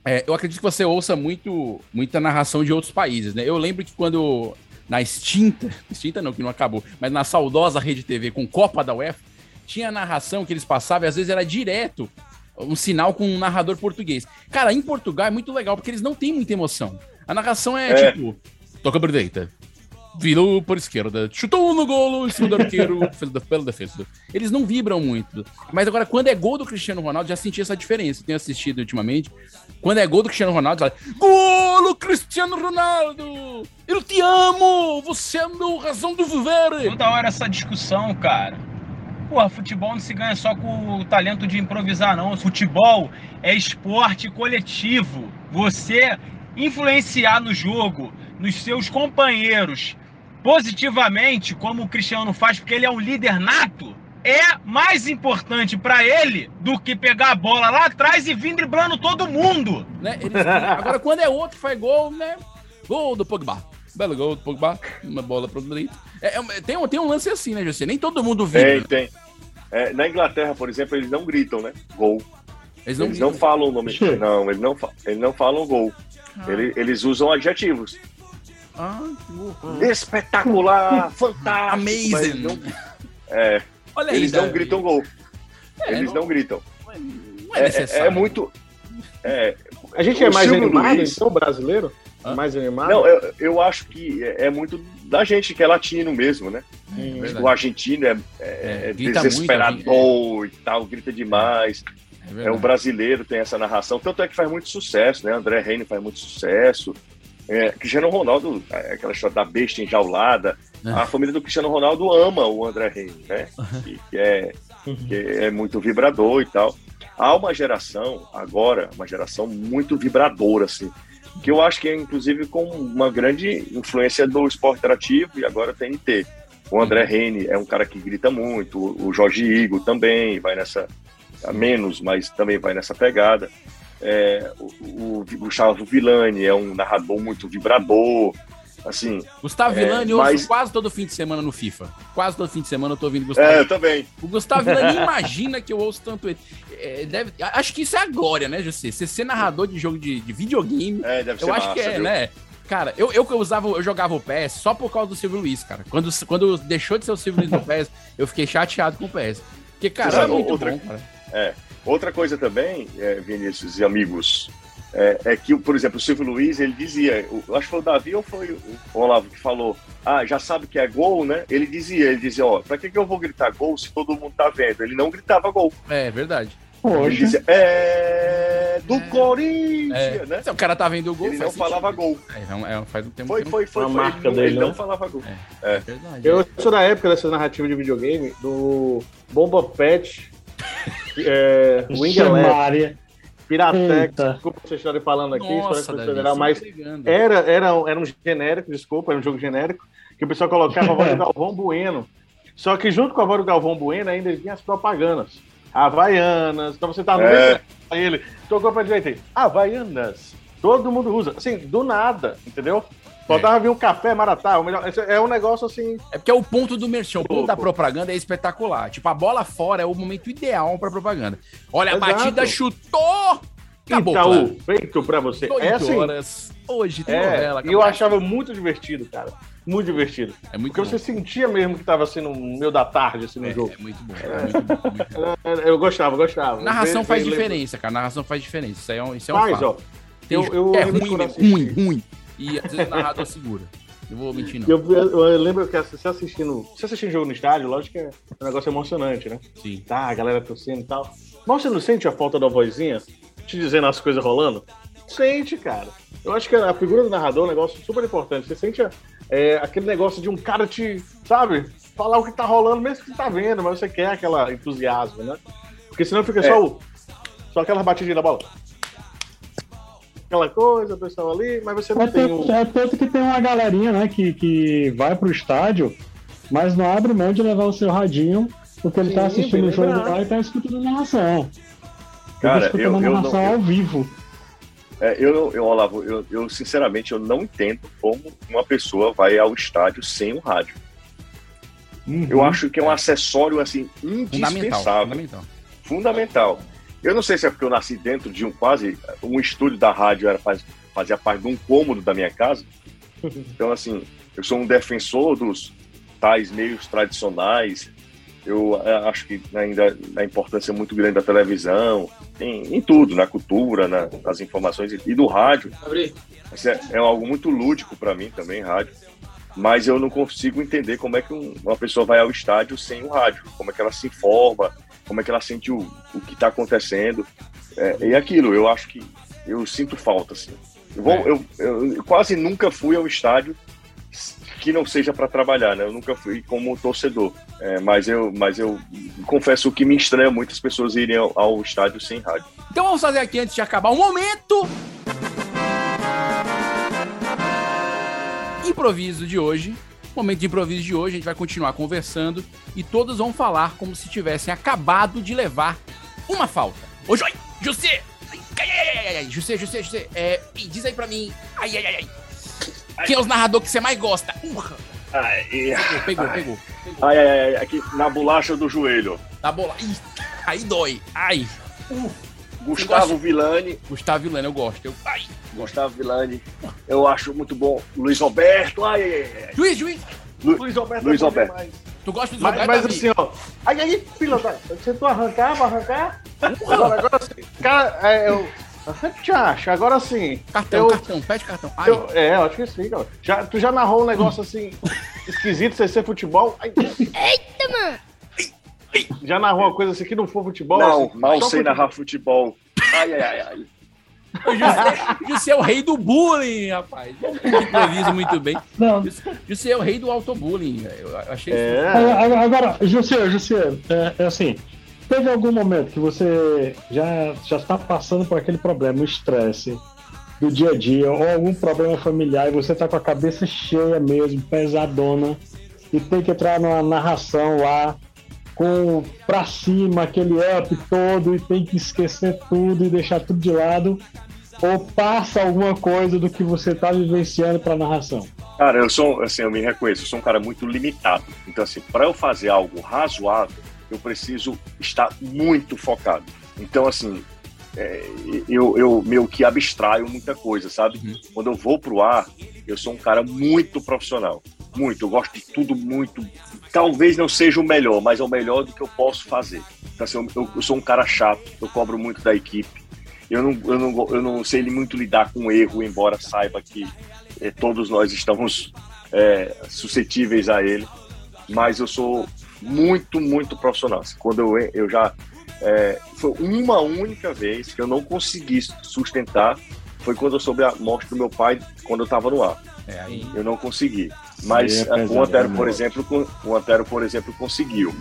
É, eu acredito que você ouça muito, muita narração de outros países, né? Eu lembro que quando na extinta, extinta não, que não acabou, mas na saudosa Rede TV com Copa da UEFA, tinha narração que eles passavam e às vezes era direto um sinal com um narrador português. Cara, em Portugal é muito legal porque eles não têm muita emoção. A narração é, É. tipo, toca por direita, virou por esquerda, chutou no golo, em cima do arqueiro, bela defesa. Eles não vibram muito. Mas agora, quando é gol do Cristiano Ronaldo, já senti essa diferença. Tenho assistido ultimamente. Quando é gol do Cristiano Ronaldo, fala, golo Cristiano Ronaldo! Eu te amo! Você é a meu razão de viver! Toda hora essa discussão, cara. Porra, futebol não se ganha só com o talento de improvisar, não. Futebol é esporte coletivo. Você influenciar no jogo, nos seus companheiros, positivamente, como o Cristiano faz, porque ele é um líder nato, é mais importante pra ele do que pegar a bola lá atrás e vir driblando todo mundo. Né? Eles- agora, quando é outro que faz gol, né? Gol do Pogba. Belo gol do Pogba. Uma bola pro direito. É, é, tem, um, tem um lance assim, né, José? Nem todo mundo vibra. Tem, tem. É, na Inglaterra, por exemplo, eles não gritam, né? Gol. Eles Eles não não, falam o nome. Não, eles não, eles não falam gol. Ah. Ele- eles usam adjetivos. Ah. Espetacular, fantástico. Amazing. não- é, Olha aí, eles não Davi. gritam gol. É, eles não- não, gritam. Não é É, necessário. é muito. é, A gente é mais Silvio animado, Luiz- então, brasileiro? Mais animado? Não, eu, eu acho que é, é muito da gente que é latino mesmo, né? Hum, verdade. o argentino é, é- É, é desesperador e tal, grita demais. É É, o brasileiro tem essa narração, tanto é que faz muito sucesso, né? André Reino faz muito sucesso. É, Cristiano Ronaldo, é, aquela história da besta enjaulada. É. A família do Cristiano Ronaldo ama o André Reino, né? Que, que é, que é muito vibrador e tal. Há uma geração, agora, uma geração muito vibradora, assim, que eu acho que é, inclusive, com uma grande influência do esporte interativo e agora TNT. O André Reine é um cara que grita muito, o Jorge Igor também vai nessa, menos, mas também vai nessa pegada. É, o, o, o Gustavo Villani é um narrador muito vibrador, assim. Gustavo é, Villani, eu mas- quase todo fim de semana no FIFA. Quase todo fim de semana eu tô ouvindo Gustavo É, eu também. O Gustavo Villani imagina que eu ouço tanto ele. É, deve, acho que isso é a glória, né, José? Você ser narrador de jogo de, de videogame. É, deve eu ser acho massa, que é, viu? né? Cara, eu, eu que eu usava, eu jogava o PS só por causa do Silvio Luiz, cara. Quando, quando deixou de ser o Silvio Luiz no PS, eu fiquei chateado com o PS. Porque, cara, é muito outra- bom, cara. É. Outra coisa também, é, Vinícius e amigos, é, é que, por exemplo, o Silvio Luiz, ele dizia, eu acho que foi o Davi ou foi o Olavo que falou, ah, já sabe que é gol, né? Ele dizia, ele dizia, ó, pra que, que eu vou gritar gol se todo mundo tá vendo? Ele não gritava gol. É, verdade. Ele dizia, é do Corinthians, É. né? Se o cara tá vendo o gol, Ele não faz falava gol. sentido. É, é, faz um tempo Foi, que foi, foi. Foi. marca ele não, dele, ele né? não falava gol. É É. verdade. Eu sou da época dessa narrativa de videogame do Bomba Pet, é, Wing Maria. Piratex, Eita. desculpa vocês estarem falando aqui, Nossa, espero que Davi, você mas tá era, era, era um genérico, desculpa, era um jogo genérico, que o pessoal colocava a voz do Galvão Bueno. Só que junto com a voz do Galvão Bueno ainda vinha as propagandas. Havaianas, então você tá no É. ele tocou pra direita aí, Havaianas. Todo mundo usa, assim, do nada, entendeu? Faltava vir um café maratá, o melhor, é um negócio assim, É porque é o ponto do merchan, o ponto da propaganda é espetacular. Tipo, a bola fora é o momento ideal pra propaganda. Olha, a Exato. batida chutou! Acabou, Itaú, claro. feito pra você. Oito É assim, horas. Hoje tem é, novela. e eu achava muito divertido, cara. Muito divertido. É muito Porque bom. você sentia mesmo que tava assim no meio da tarde, assim, no É, jogo. é muito bom. É muito bom. é muito bom. É, Eu gostava, gostava. Narração Bem- faz bem diferença, cara. Narração faz diferença. Isso, é um, isso é um Faz, fato. ó. Tem Eu- eu é lembro ruim, ruim, ruim. E às vezes o narrador segura. Eu vou mentir, não. Eu, eu- eu lembro que você assistindo. Você assistindo jogo no estádio, lógico que é um negócio emocionante, né? Sim. Tá, a galera torcendo e tal. Mas você não sente a falta da vozinha te dizendo as coisas rolando? Sente, cara. Eu acho que a figura do narrador é um negócio super importante. Você sente é, aquele negócio de um cara te, sabe, falar o que tá rolando, mesmo que você tá vendo, mas você quer aquela entusiasmo, né? Porque senão fica É. só o. Só aquela batidinha da bola. Aquela coisa, o pessoal ali, mas você não É tem tanto, o. é tanto que tem uma galerinha, né, que, que vai pro estádio, mas não abre mão de levar o seu radinho, porque ele tá Sim, assistindo bem o jogo lá e tá escutando a narração. Cara, tá escutando eu- a eu não- narração eu- ao vivo. É, eu, eu, Olavo, eu, eu sinceramente eu não entendo como uma pessoa vai ao estádio sem um rádio. Uhum. Eu acho que é um acessório assim Fundamental. indispensável, Fundamental. fundamental. Eu não sei se é porque eu nasci dentro de um quase um estúdio da rádio era faz- fazia parte de um cômodo da minha casa. Então assim, eu sou um defensor dos tais meios tradicionais. Eu eh, acho que ainda a importância muito grande da televisão, em, em tudo, na cultura, na- nas informações e e do rádio. Isso é, é algo muito lúdico para mim também, rádio. Mas eu não consigo entender como é que um- uma pessoa vai ao estádio sem o rádio. Como é que ela se informa, como é que ela sente o, o que está acontecendo. É, e aquilo, eu acho que eu sinto falta, assim. Eu, vou- É. eu- eu quase nunca fui ao estádio que não seja para trabalhar, né? Eu nunca fui como torcedor. É, mas, eu, mas eu confesso que me estranha muito as pessoas irem ao, ao estádio sem rádio. Então vamos fazer aqui antes de acabar um momento. Improviso de hoje. Momento de improviso de hoje, a gente vai continuar conversando e todos vão falar como se tivessem acabado de levar uma falta. Ô, Joy, José! Ai, ai, ai, ai, ai, José, José, José, é, e diz aí pra mim. Ai, ai, ai, ai. Quem é os narradores que você mais gosta? Urra! Ai, Pegou, pegou, pegou. ai, ai, ai, aqui na bolacha do joelho. Tá bola. Ih, aí dói. Ai. Gustavo Villani. Gustavo Villani, eu gosto. Eu... Ai, Gustavo Villani. Eu acho muito bom. Luiz. Ai, ai, ai. Juiz, juiz. Lu- Luiz Roberto. Luiz é bom Roberto. demais. Tu gosta do Mas, Roberto, mas Davi? assim, ó. Aí, aí, da. Se tu arrancar, vai arrancar. Agora, agora assim. Cara, é, eu. Eu sempre te acho. Agora sim. Cartão, eu, cartão, pede cartão. Ai, eu- é, eu acho que sim, cara. Já, tu já narrou um negócio assim, esquisito, sem ser futebol? Ai, Eita, mano! já narrou uma coisa assim que não for futebol? Não, assim, mal sei futebol. narrar futebol. Ai, ai, ai, ai. O José, é o rei do bullying, rapaz. Ele improvisa muito bem. Não. José é o rei do autobullying. velho. Eu achei É. isso. Agora, agora José, José, é, é assim, teve algum momento que você já já está passando por aquele problema, o estresse do dia a dia, ou algum problema familiar, e você está com a cabeça cheia mesmo, pesadona, e tem que entrar numa narração lá com pra cima, aquele up todo, e tem que esquecer tudo e deixar tudo de lado, ou passa alguma coisa do que você está vivenciando para narração? Cara, eu sou, assim, eu me reconheço, eu sou um cara muito limitado. Então, assim, para eu fazer algo razoável, eu preciso estar muito focado. Então, assim, é, eu, eu meio que abstraio muita coisa, sabe? Quando eu vou pro ar, eu sou um cara muito profissional. Muito, eu gosto de tudo muito. Talvez não seja o melhor, mas é o melhor do que eu posso fazer. Então, assim, eu, eu sou um cara chato, eu cobro muito da equipe. Eu não, eu não, eu não sei muito lidar com erro, embora saiba que eh, todos nós estamos eh, suscetíveis a ele. Mas eu sou muito, muito profissional. Assim, Quando eu, eu já. eh, foi uma única vez que eu não consegui sustentar. Foi quando eu soube a morte do meu pai, quando eu estava no ar. É, aí. Eu não consegui. Mas é pesado, o Antero, né? por exemplo, o Antero, por exemplo, conseguiu.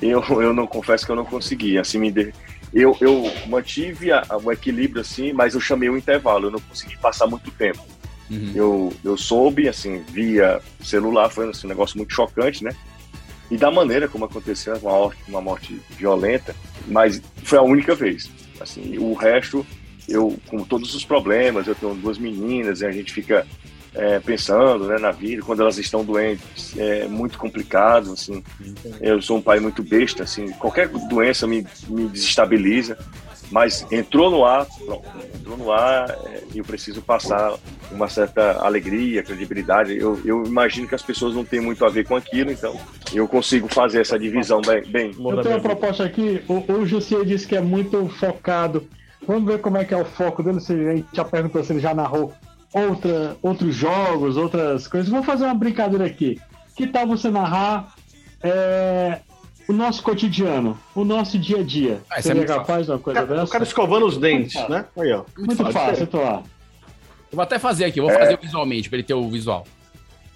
Eu, eu não confesso que eu não consegui. Assim, me de- eu, eu mantive a- o equilíbrio assim, mas eu chamei o intervalo. Eu não consegui passar muito tempo. Uhum. Eu, eu soube, assim, via celular, foi assim, um negócio muito chocante, né? E da maneira como aconteceu, uma morte, uma morte violenta, mas foi a única vez. Assim, o resto, eu, com todos os problemas, eu tenho duas meninas, e a gente fica é, pensando né, na vida, quando elas estão doentes, é muito complicado, assim. Eu sou um pai muito besta, assim, qualquer doença me, me desestabiliza, mas entrou no ar, pronto, entrou no ar é, e eu preciso passar uma certa alegria, credibilidade. Eu, eu imagino que as pessoas não têm muito a ver com aquilo, então eu consigo fazer essa divisão bem. bem. Eu tenho uma proposta aqui. O, o Jussier disse que é muito focado. Vamos ver como é que é o foco dele. Se a gente já perguntou se ele já narrou outra, outros jogos, outras coisas. Vamos fazer uma brincadeira aqui. Que tal você narrar é, o nosso cotidiano, o nosso dia a dia? Ah, isso é Seria muito capaz de uma coisa O cara, dessa? o cara escovando os dentes, fácil. né? Aí, ó. Muito Pode fácil, eu tô lá. Eu vou até fazer aqui, vou É. fazer visualmente, pra ele ter o visual.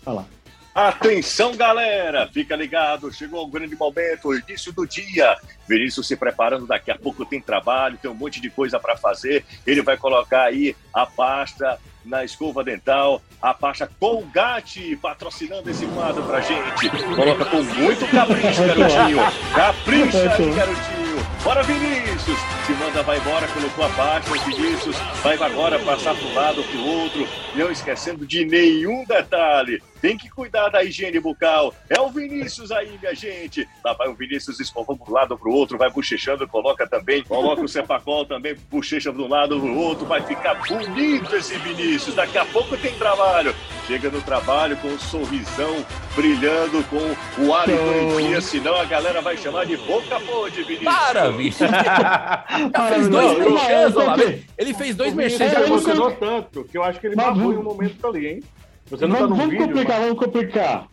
Olha lá. Atenção, galera! Fica ligado, chegou o grande momento, o início do dia. Vinícius se preparando, daqui a pouco tem trabalho, tem um monte de coisa para fazer. Ele vai colocar aí a pasta na escova dental, a pasta Colgate patrocinando esse quadro pra gente. Coloca com muito capricho, garotinho. Capricha garotinho. Bora, Vinícius! Se manda, vai embora, colocou a o Vinícius vai agora passar um lado para o outro, não esquecendo de nenhum detalhe. Tem que cuidar da higiene bucal. É o Vinícius aí, minha gente. Lá vai o Vinícius escovando de um lado para o outro, vai bochechando, coloca também, coloca o Cepacol também, bochecha de um lado para o outro, vai ficar bonito esse Vinícius. Daqui a pouco tem trabalho. Chega no trabalho com um sorrisão brilhando, com o hálito em dia, senão a galera vai chamar de boca podre, Vinícius. Para, Vinícius! Para, fez dois eu- Ele fez dois merchans. já eu- emocionou tanto que eu acho que ele babou em um momento ali, hein? Você não vamos tá no vamos vídeo, complicar, mas... vamos complicar.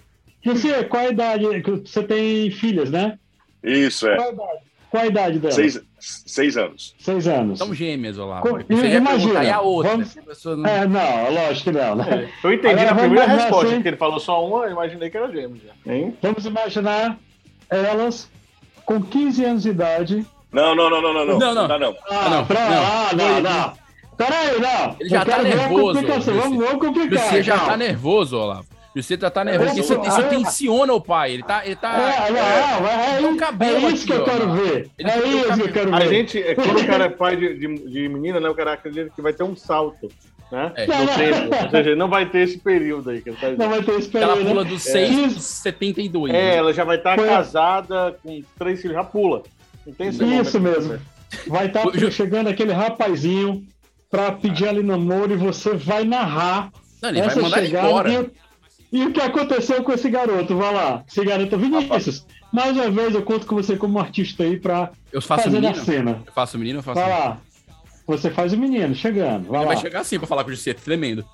Você, qual a idade? que Você tem filhas, né? Isso, é. Qual a idade, qual a idade dela? Seis, seis anos. Seis anos. São gêmeas, olha lá. Co- Você imagina, e a outra? vamos- pessoa não- É, não, lógico que não, né? Eu entendi Agora na primeira imaginar resposta, assim- que ele falou só uma, eu imaginei que era gêmeo já. Hein? Vamos imaginar elas com 15 anos de idade. Não, não, não, não, não, não. Não, não. não. Ah, não, pra, não. ah, não, não. Peraí, não. Ele já Eu tá quero ver a nervoso. Vamos, vamos complicar. Você já tá nervoso, Olavo. Você já tá nervoso. Isso, Eu- isso eu- tensiona o pai. Ele tá. Ele tá É, não, é, tem um é, cabelo é isso que aqui, eu ó. quero ver. Ele É isso que eu quero A ver. gente, é, quando o cara é pai de, de, de menina, né, o cara acredita que vai ter um salto, né? É. Não, não. Ou seja, não vai ter esse período aí que ele tá. Não vai ter esse Ela período, pula né? dos 6 É. dos 72. É, né? ela já vai estar Foi- casada com três filhos, já pula. Não tem esse Isso mesmo. vai estar chegando aquele rapazinho pra pedir ali namoro e você vai narrar Não, ele vai essa mandar ele chegada embora. e, o- e o que aconteceu com esse garoto. Vai lá, esse garoto Vinícius. Mais uma vez eu conto com você como artista aí pra Eu faço fazer menino? a cena. Eu faço menino, eu faço Vai menino. lá. Você faz o menino chegando. Vai Ele lá. vai chegar assim pra falar com o José, tremendo.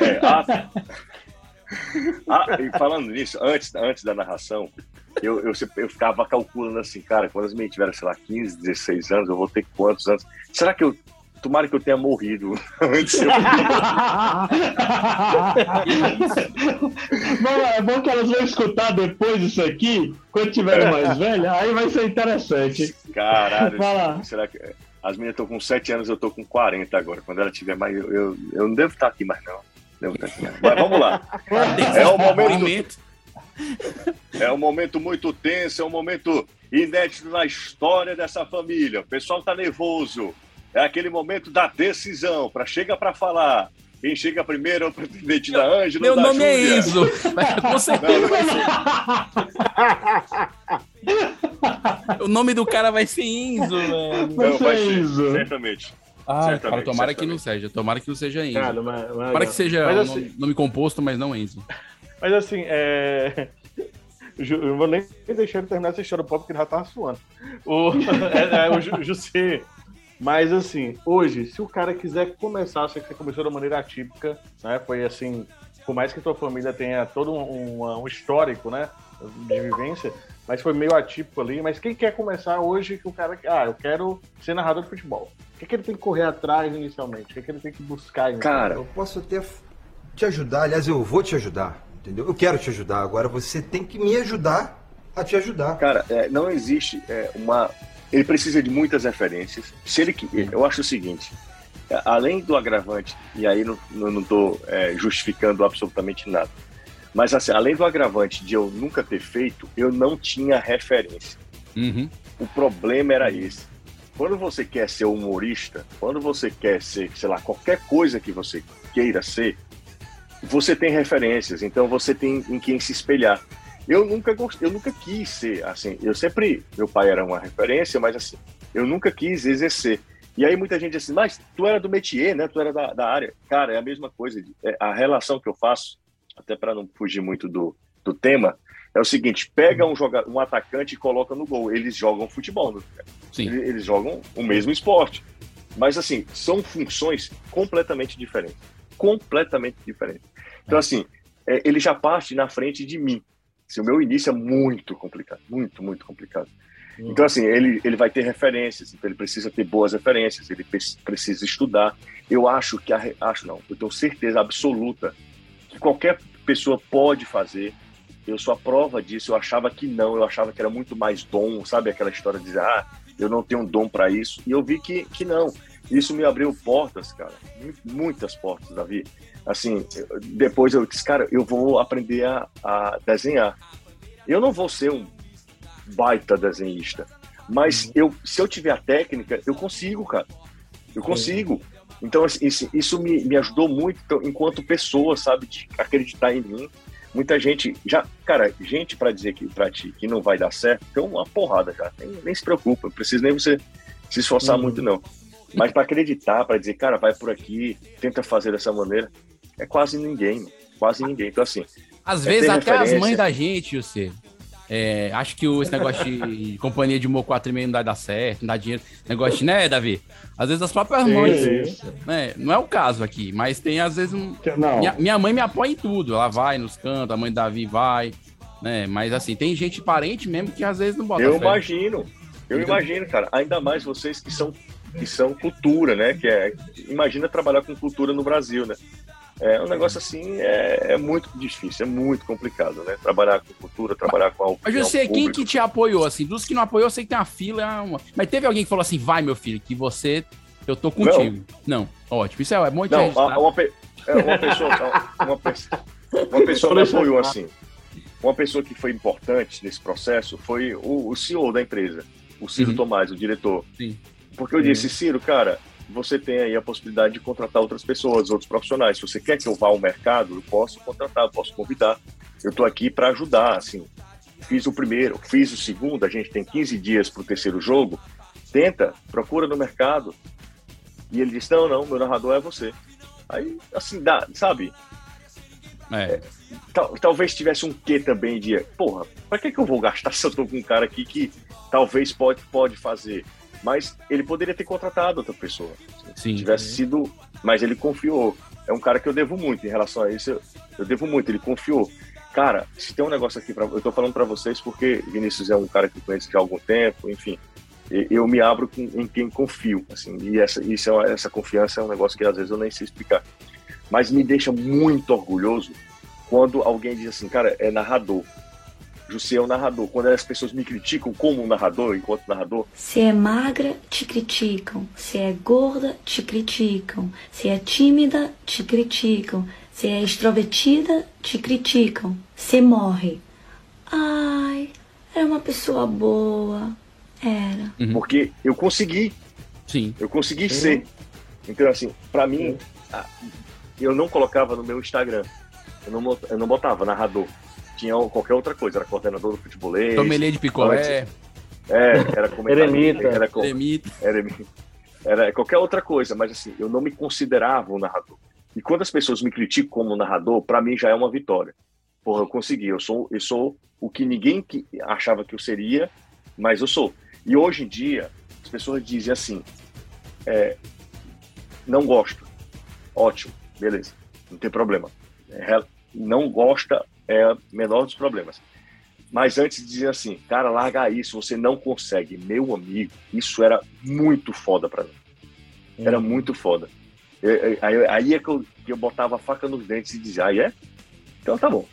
É, ah, ah, e falando nisso, antes, antes da narração, eu, eu, eu ficava calculando assim, cara, quando as meninas tiveram, sei lá, 15, 16 anos, eu vou ter quantos anos? Será que eu. Tomara que eu tenha morrido antes. Não, é bom que elas vão escutar depois isso aqui, quando tiverem mais velhas, aí vai ser interessante. Caralho, lá. será que. As meninas estão com 7 anos, eu tô com 40 agora. Quando ela tiver mais. Eu, eu, eu não devo estar aqui mais, não. Devo estar aqui mais. Mas vamos lá. É um momento. É um momento muito tenso, é um momento inédito na história dessa família. O pessoal tá nervoso. É aquele momento da decisão, para chega para falar. Quem chega primeiro é o presidente da Ângela. Meu da nome é Júlia. Enzo. Com certeza vai ser. O nome do cara vai ser Enzo, velho. Não, vai ser, certamente. Ah, Certamente, cara, tomara que não seja. Tomara que não seja Enzo. Cara, mas- mas- tomara que seja mas um assim- nome, nome composto, mas não Enzo. Mas assim, é. Eu não vou nem deixar ele terminar essa história do pop, porque ele já tava suando. O, é, é, o Jussê. Mas assim, hoje, se o cara quiser começar, sei que você começou da maneira atípica, né? Foi assim, por mais que tua família tenha todo um, um- um histórico, né? De vivência, mas foi meio atípico ali. Mas quem quer começar hoje que o cara. Ah, eu quero ser narrador de futebol. O que, que ele tem que correr atrás inicialmente? O que, que ele tem que buscar inicialmente? eu posso até te ajudar. Aliás, eu vou te ajudar, entendeu? Eu quero te ajudar. Agora você tem que me ajudar a te ajudar. Cara, é, não existe é, uma. Ele precisa de muitas referências. Se ele, eu acho o seguinte: além do agravante, e aí não, tô é, justificando absolutamente nada, mas assim, além do agravante de eu nunca ter feito, eu não tinha referência. Uhum. O problema era esse. Quando você quer ser humorista, quando você quer ser, sei lá, qualquer coisa que você queira ser, você tem referências, então você tem em quem se espelhar. Eu nunca gostei, eu nunca quis ser assim. Eu sempre, meu pai era uma referência, mas assim, eu nunca quis exercer. E aí muita gente diz assim, mas tu era do métier, né? Tu era da, da área. Cara, é a mesma coisa. É a relação que eu faço, até para não fugir muito do, do tema, é o seguinte: pega um, joga, um atacante e coloca no gol. Eles jogam futebol, né? Eles, eles jogam o mesmo esporte. Mas assim, são funções completamente diferentes. Completamente diferentes. Então, assim, é, ele já parte na frente de mim. Assim, o meu início é muito complicado, muito, muito complicado. Então, assim, ele, ele vai ter referências, então ele precisa ter boas referências, ele pre- precisa estudar. Eu acho que, a, acho não, eu tenho certeza absoluta que qualquer pessoa pode fazer. Eu sou a prova disso, eu achava que não, eu achava que era muito mais dom, sabe? Aquela história de dizer, ah, eu não tenho dom para isso. E eu vi que, que não. Isso me abriu portas, cara, mu- muitas portas, Davi. Assim, depois eu disse, cara, eu vou aprender a, a desenhar. Eu não vou ser um baita desenhista. Mas eu, se eu tiver a técnica, eu consigo, cara. Eu consigo. Então, assim, isso, isso me, me ajudou muito então, enquanto pessoa, sabe, de acreditar em mim. Muita gente, já, cara, gente para dizer que para ti que não vai dar certo, tem uma porrada já. Nem, nem se preocupa, não precisa nem você se esforçar Uhum. muito, não. Mas para acreditar, para dizer, cara, vai por aqui, tenta fazer dessa maneira, é quase ninguém, mano. quase ninguém. Então, assim. Às é vezes até as referência. mães da gente, você. É, acho que o- esse negócio de companhia de humor 4,5 não vai dar certo, não dá dinheiro. Negócio de, né, Davi? Às vezes as próprias Sim, mães. sim. Né? Não é o caso aqui, mas tem às vezes um. Não. Minha, minha mãe me apoia em tudo. Ela vai nos cantos, a mãe do Davi vai. Né? Mas assim, tem gente parente mesmo que às vezes não bota Eu fé. imagino. Eu Então- imagino, cara. Ainda mais vocês que são que são cultura, né? Que é imagina trabalhar com cultura no Brasil, né? É um negócio assim é, é muito difícil, é muito complicado, né? Trabalhar com cultura, trabalhar com a Mas você, quem que te apoiou, assim? Dos que não apoiou, eu sei que tem uma fila. uma- Mas teve alguém que falou assim, vai, meu filho, que você. Eu tô contigo. Não. Ótimo. Isso é, é bom de Não, registrar. a- uma, pe- é, uma pessoa, uma, pessoa, uma pessoa me apoiou assim. Uma pessoa que foi importante nesse processo foi o, o CEO da empresa, o Ciro Uhum. Tomás, o diretor. Sim. Porque eu disse, Ciro, cara, você tem aí a possibilidade de contratar outras pessoas, outros profissionais. Se você quer que eu vá ao mercado, eu posso contratar, eu posso convidar. Eu estou aqui para ajudar, assim. Fiz o primeiro, fiz o segundo, a gente tem 15 dias para o terceiro jogo. tenta, procura no mercado. E ele disse, não, não, meu narrador é você. Aí, assim, dá, sabe? É. Tal- talvez tivesse um quê também de, porra, pra que, que eu vou gastar se eu tô com um cara aqui que talvez pode, pode fazer? Mas ele poderia ter contratado outra pessoa. Sim. Tivesse sido. Mas ele confiou. É um cara que eu devo muito em relação a isso. Eu, devo muito, ele confiou. Cara, se tem um negócio aqui, pra, eu tô falando pra vocês porque Vinícius é um cara que conheço já há algum tempo, enfim. Eu me abro com- em quem confio, assim, e essa, isso é uma- essa confiança é um negócio que às vezes eu nem sei explicar. Mas me deixa muito orgulhoso quando alguém diz assim, cara, é narrador. Jussi é o narrador. Quando as pessoas me criticam como um narrador, enquanto narrador, Se é magra, te criticam. Se é gorda, te criticam. Se é tímida, te criticam. Se é extrovertida, te criticam. Se morre. Ai, era uma pessoa boa. Era. porque eu consegui. Sim. Eu consegui ser. Então, assim, pra mim, eu não colocava no meu Instagram. Eu não, eu não botava narrador. Tinha qualquer outra coisa. Era coordenador do futebolês. Sommelier de picolé. É, era comentarista. Era, co- Eremita. Eremita. Era qualquer outra coisa, mas assim, eu não me considerava um narrador. E quando as pessoas me criticam como narrador, pra mim já é uma vitória. Porra, eu consegui. Eu sou, eu sou o que ninguém que achava que eu seria, mas eu sou. E hoje em dia, as pessoas dizem assim: é, não gosto. Ótimo, beleza, não tem problema. É, não gosta é o menor dos problemas. Mas antes dizia assim, cara, larga isso, você não consegue. Meu amigo, isso era muito foda pra mim. Era muito foda. Eu- eu- Aí, aí é que eu, que eu botava a faca nos dentes e dizia, aí é? Então tá bom.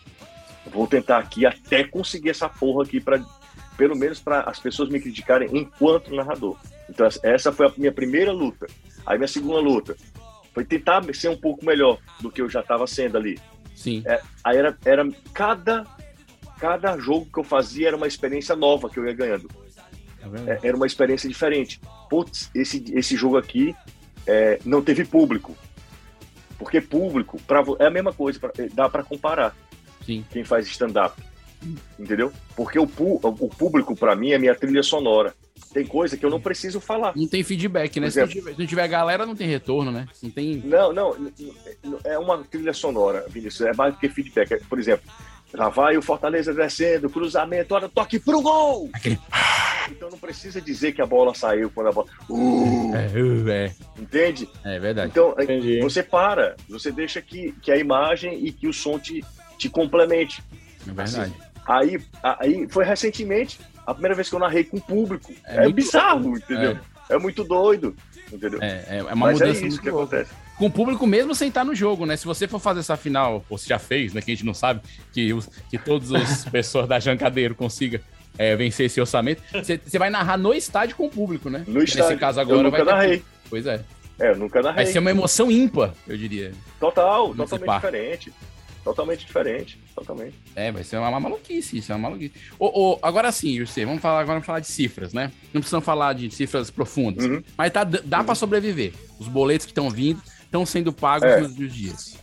Eu vou tentar aqui até conseguir essa porra aqui para pelo menos para as pessoas me criticarem enquanto narrador. Então essa- essa foi a minha primeira luta. Aí minha segunda luta foi tentar ser um pouco melhor do que eu já estava sendo ali. Sim. É, aí era, era cada cada jogo que eu fazia era uma experiência nova que eu ia ganhando. É, era uma experiência diferente. Putz, esse, esse jogo aqui é, não teve público. Porque público, pra, é a mesma coisa, pra- dá para comparar. Sim. Quem faz stand-up. Entendeu? Porque o, o público, para mim, é minha trilha sonora. Tem coisa que eu não preciso falar. Não tem feedback, né? Por Se não, exemplo. tiver, se não tiver galera, não tem retorno, né? Não tem. Não, não, é uma trilha sonora, Vinícius. É mais do que feedback. É, Por exemplo, lá vai o Fortaleza descendo, cruzamento, olha, toque pro gol! Então não precisa dizer que a bola saiu quando a bola. Uh, É, uh, é. entende? É verdade. Então, é, você para, você deixa que, que a imagem e que o som te, te complemente. É verdade. Aí, aí foi recentemente a primeira vez que eu narrei com público. É É, muito bizarro, entendeu? É. muito doido, entendeu? É, é uma Mas mudança é isso que louca. acontece. Com o público mesmo sem estar no jogo, né? Se você for fazer essa final, ou se já fez, né? Que a gente não sabe, que, os, que todas as pessoas da Jancadeiro consigam é, vencer esse orçamento, você vai narrar no estádio com o público, né? No Nesse estádio. caso Eu agora nunca vai ter narrei. público. Pois é. É, eu nunca narrei. Vai ser uma emoção ímpar, eu diria. Total, Nesse totalmente parque. diferente. Totalmente diferente, totalmente. É, vai ser uma, uma maluquice, isso é uma maluquice. Ô, ô, agora sim, José, vamos falar agora vamos falar de cifras, né? Não precisamos falar de cifras profundas, Uhum. mas tá, dá pra sobreviver. Os boletos que estão vindo estão sendo pagos É. nos nos dias.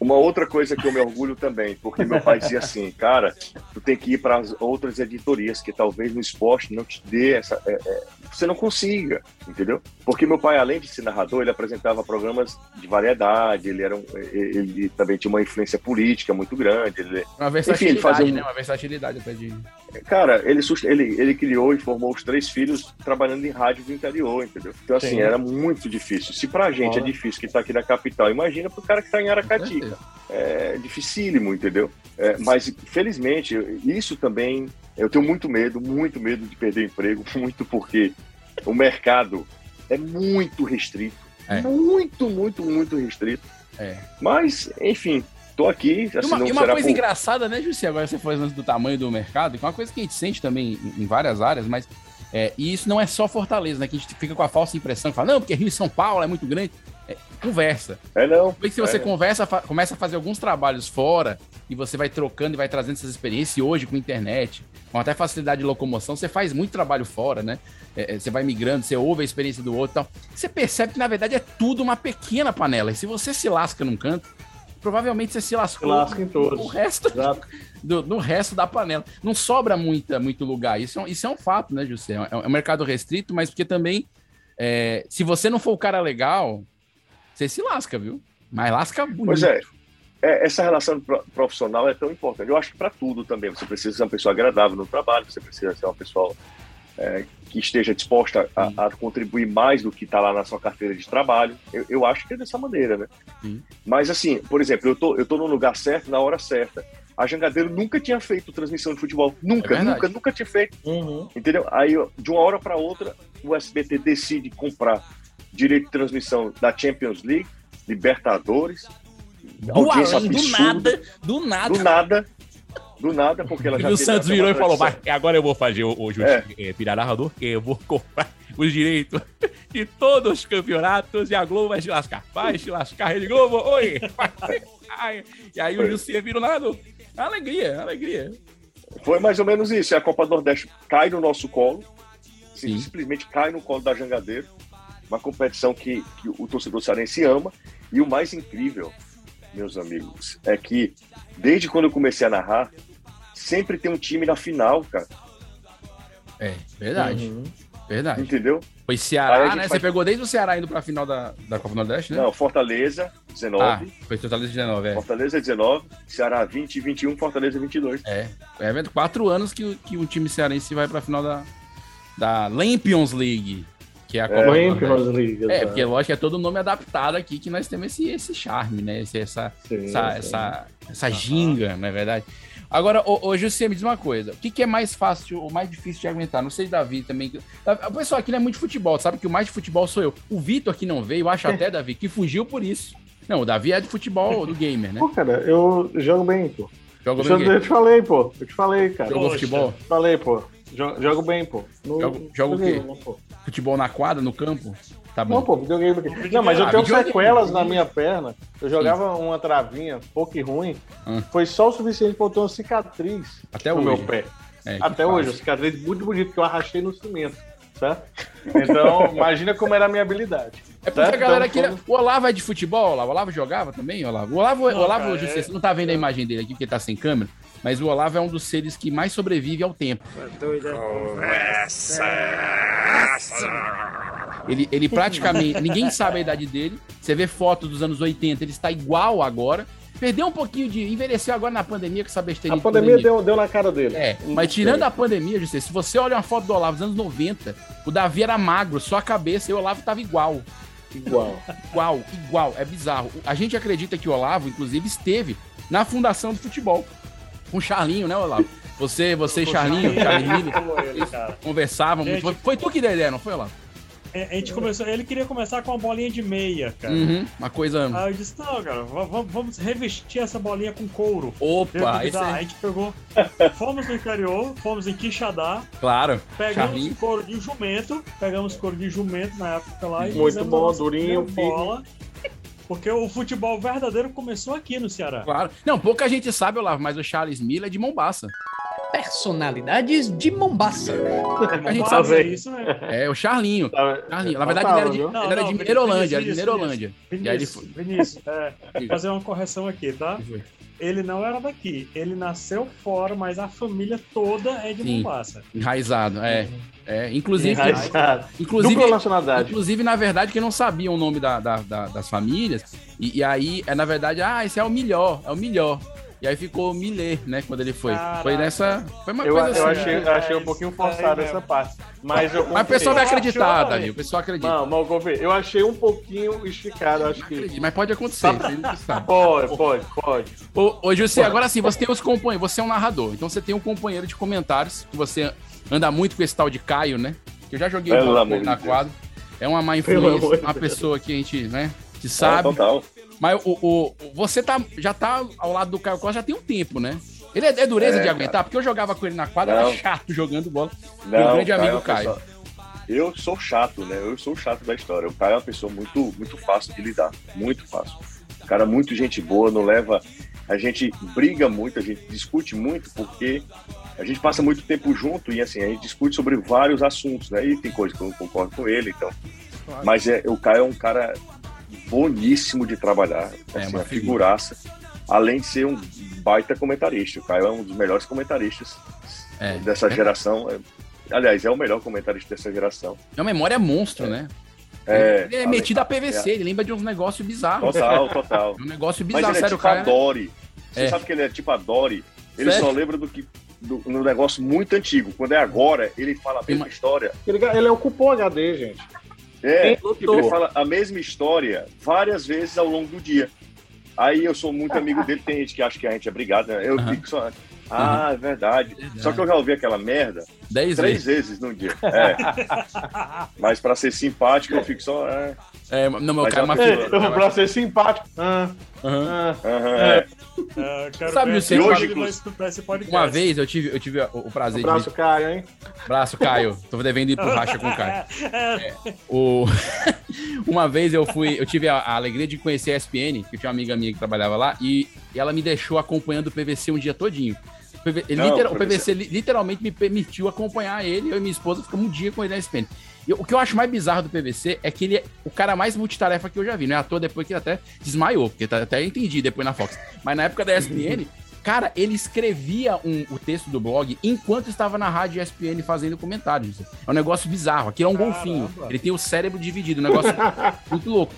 Uma outra coisa que eu me orgulho também, porque meu pai dizia assim, cara, tu tem que ir para as outras editorias que talvez no esporte não te dê essa, é, é, você não consiga, entendeu? Porque meu pai, além de ser narrador, ele apresentava programas de variedade, ele era um, ele ele também tinha uma influência política muito grande. Ele, Uma enfim, versatilidade, ele fazia um- né? Uma versatilidade até de. Cara, ele, ele, ele criou e formou os três filhos trabalhando em rádio do interior, entendeu? Então, assim, Sim. era muito difícil. Se pra gente é difícil que tá aqui na capital, imagina pro cara que tá em Aracati. É dificílimo, entendeu? É, mas, felizmente, isso também. Eu tenho muito medo, muito medo de perder emprego, muito porque o mercado é muito restrito. É. Muito, muito, muito restrito. É. Mas, enfim, tô aqui. E Assim, uma, não e uma coisa por- engraçada, né, Jussi? Agora você falando do tamanho do mercado, que é uma coisa que a gente sente também em, várias áreas, mas. é, e isso não é só Fortaleza, né? Que a gente fica com a falsa impressão fala, não, porque Rio e São Paulo é muito grande. É, conversa. É não. Depois que você É. conversa, começa a fazer alguns trabalhos fora e você vai trocando e vai trazendo essas experiências. E hoje, com a internet, com até facilidade de locomoção, você faz muito trabalho fora, né? É, é, você vai migrando, você ouve a experiência do outro e tal. Você percebe que, na verdade, é tudo uma pequena panela. E se você se lasca num canto, provavelmente você se lascou Se lasca em todos. o resto do, no resto da panela. Não sobra muita, muito lugar. Isso é, um- isso é um fato, né, José? É um, é um mercado restrito, mas porque também, é, se você não for o cara legal, você se lasca, viu? Mas lasca bonito. Pois é. É, essa relação pro- profissional é tão importante. Eu acho que para tudo também. Você precisa ser uma pessoa agradável no trabalho, você precisa ser uma pessoa é, que esteja disposta a, a contribuir mais do que está lá na sua carteira de trabalho. Eu, eu acho que é dessa maneira, né? Mas assim, por exemplo, eu tô, eu tô no lugar certo, na hora certa. A Jangadeiro nunca tinha feito transmissão de futebol. Nunca, verdade. nunca, nunca tinha feito. Entendeu? Aí, de uma hora para outra, o SBT decide comprar direito de transmissão da Champions League, Libertadores, Do audiência além, do nada, do nada. Do nada. Do nada, porque ela já E o Santos virou e falou: tradição. agora eu vou fazer o, o É. é. virar narrador, que eu vou comprar os direitos de todos os campeonatos e a Globo vai se lascar. Vai se lascar, Rede Globo, oi! Ai, E aí o José virou narrador. Alegria, alegria. Foi mais ou menos isso. A Copa do Nordeste cai no nosso colo, sim, simplesmente cai no colo da Jangadeiro. Uma competição que, que o torcedor cearense ama. E o mais incrível, meus amigos, é que desde quando eu comecei a narrar, sempre tem um time na final, cara. É, verdade. Verdade. Entendeu? Foi Ceará, né? Você faz- pegou desde o Ceará indo pra final da, da Copa do Nordeste, né? Não, Fortaleza, 19. Ah, foi Fortaleza 19, é. Fortaleza 19, Ceará 20 e 21, Fortaleza 22. É, é vendo? Quatro anos que, o- que um time cearense vai pra final da, da Lampions League, que é a É, Copa Nordeste. League, É, porque lógico que é todo nome adaptado aqui que nós temos esse, esse charme, né? Esse, essa, essa, sim. essa, essa ginga, não é verdade? Agora, ô, ô me diz uma coisa. O que, que é mais fácil ou mais difícil de aguentar? Não sei, Davi, também. O pessoal aqui não é muito de futebol, sabe que o mais de futebol sou eu. O Vitor aqui não veio, eu acho até, Davi, que fugiu por isso. Não, o Davi é de futebol, do gamer, né? Pô, cara, eu jogo bem, pô. Joga eu, bem eu te falei, pô. Eu te falei, cara. Jogou futebol? Falei, pô. Jo- Jogo bem, pô. No- Joga, joga o quê? Futebol na quadra, no campo? Tá bom. Não, pô, videogame. Não, mas eu Ah, tenho sequelas na minha perna. Eu jogava uma travinha pouco e ruim. Hum. Foi só o suficiente pra eu ter uma cicatriz Até no hoje. meu pé. É, Até hoje, uma cicatriz muito bonita que eu arrastei no cimento. Certo? Então, imagina como era a minha habilidade. É porque certo? a galera Então, queria. O Olavo é de futebol, Olavo. O Olavo jogava também, Olavo. O Olavo, Não, o Olavo cara, é- você não tá vendo a imagem dele aqui porque tá sem câmera, mas o Olavo é um dos seres que mais sobrevive ao tempo. Ele, ele praticamente. ninguém sabe a idade dele. Você vê foto dos anos 80, ele está igual agora. Perdeu um pouquinho de. Envelheceu agora na pandemia com essa besteira. A de pandemia deu, deu na cara dele. É, mas tirando a pandemia, José, se você olha uma foto do Olavo dos anos 90, o Davi era magro, só a cabeça e o Olavo tava igual. Igual. Igual, igual. É bizarro. A gente acredita que o Olavo, inclusive, esteve na fundação do futebol. Com o Charlinho, né, Olavo? Você, você e Charlinho, Charlinho, conversavam. muito. Gente- Foi, foi tu que deu a ideia, não foi, Olavo? É, A gente começou, ele queria começar com uma bolinha de meia, cara. Uhum, uma coisa. Aí eu disse, não, cara, va- va- vamos revestir essa bolinha com couro. Opa, esse "Tá." é- A gente pegou, fomos no interior, fomos em Quixadá, Claro, pegamos Charlinho. couro de jumento, pegamos couro de jumento na época lá e Muito bom, durinho, bola. Porque o futebol verdadeiro começou aqui no Ceará. Claro. Não, pouca gente sabe, Olavo, mas o Charles Miller é de Mombaça. Personalidades de Mombaça. A gente sabe. é isso mesmo. É, o Charlinho. Charlinho. Na verdade, Tava, ele era de, viu? ele era de Não, Mineirolândia, era de Vinícius, Mineirolândia. Vinícius, E aí ele Vinícius, foi. Vinícius, é, fazer uma correção aqui, tá? Ele não era daqui, ele nasceu fora, mas a família toda é de Sim. Mombaça. Enraizado, é. é inclusive, Enraizado. inclusive, inclusive, na verdade, que não sabiam o nome da, da- da- das famílias. E, e aí, é na verdade, ah, esse é o melhor, é o melhor. E aí ficou Milê, né, quando ele foi. Foi nessa. Foi uma Eu, coisa eu assim. achei, eu achei um pouquinho forçado essa parte. Mas, eu Mas o pessoal vai acreditar, Davi. O pessoal acredita. Não, mas eu. Eu achei um pouquinho esticado, acho que. Mas pode acontecer, você não sabe. Pode, pode, pode. Ô, ô José, agora sim, você tem os companheiros, você é um narrador, então você tem um companheiro de comentários, que você anda muito com esse tal de Caio, né? Que eu já joguei ele na quadra. É uma má influência, uma pessoa que a gente, né, que sabe. total. Mas o, o- você tá, já tá ao lado do Caio Costa já tem um tempo, né? Ele é, é dureza É, de cara. aguentar, porque eu jogava com ele na quadra, Não. era chato jogando bola. Não, Meu grande é amigo uma Caio. pessoa- Eu sou chato, né? Eu sou o chato da história. O Caio é uma pessoa muito, muito fácil de lidar. Muito fácil. O cara é muito gente boa, não leva. A gente briga muito, a gente discute muito, porque a gente passa muito tempo junto e assim, a gente discute sobre vários assuntos, né? E tem coisa que eu não concordo com ele, então. Mas é, o Caio é um cara boníssimo de trabalhar, É, assim, uma uma figuraça, além de ser um baita comentarista. O Caio é um dos melhores comentaristas É. dessa geração. É- Aliás, é o melhor comentarista dessa geração. É uma memória monstro, né? É, ele é além- metido a PVC, é. ele lembra de uns negócios bizarros. Total, total. É um negócio Mas bizarro, ele é sério, tipo cara. a Dory. Você É. sabe que ele é tipo a Dory. Ele Sério? só lembra do que do, no negócio muito antigo. Quando é agora, ele fala a mesma história. Ele, ele ocupou HD, gente. É, tipo, ele fala a mesma história várias vezes ao longo do dia. Aí eu sou muito amigo dele, tem gente que acha que a gente é brigado, né? Eu fico só. Ah, é verdade. Só que eu já ouvi aquela merda Dez três vezes num dia. É. Mas pra ser simpático, eu fico só. É, É, não, meu Mas cara, é uma figura. Pra ser simpático. Ah, Aham. ah, Aham, é. É, quero Sabe, ver você- se hoje, ele vai inclusive, escutar esse podcast. Uma vez eu tive, eu tive o, o prazer Abraço, de. Caio, hein? Abraço, Caio. Tô devendo ir pro racha com o Caio. É, o... uma vez eu fui, eu tive a, a alegria de conhecer a ESPN, que tinha uma amiga minha que trabalhava lá, e, e ela me deixou acompanhando o PVC um dia todinho. PV Não, litera- o PVC PVC li- literalmente me permitiu acompanhar ele, eu e minha esposa ficamos um dia com ele na ESPN. E o que eu acho mais bizarro do PVC é que ele é o cara mais multitarefa que eu já vi. Não é à toa depois que ele até desmaiou, porque tá- até entendi depois na Fox. Mas na época da ESPN, cara, ele escrevia um- o texto do blog enquanto estava na rádio ESPN fazendo comentários. É um negócio bizarro. Aqui é um golfinho. Ele tem o cérebro dividido, um negócio muito louco.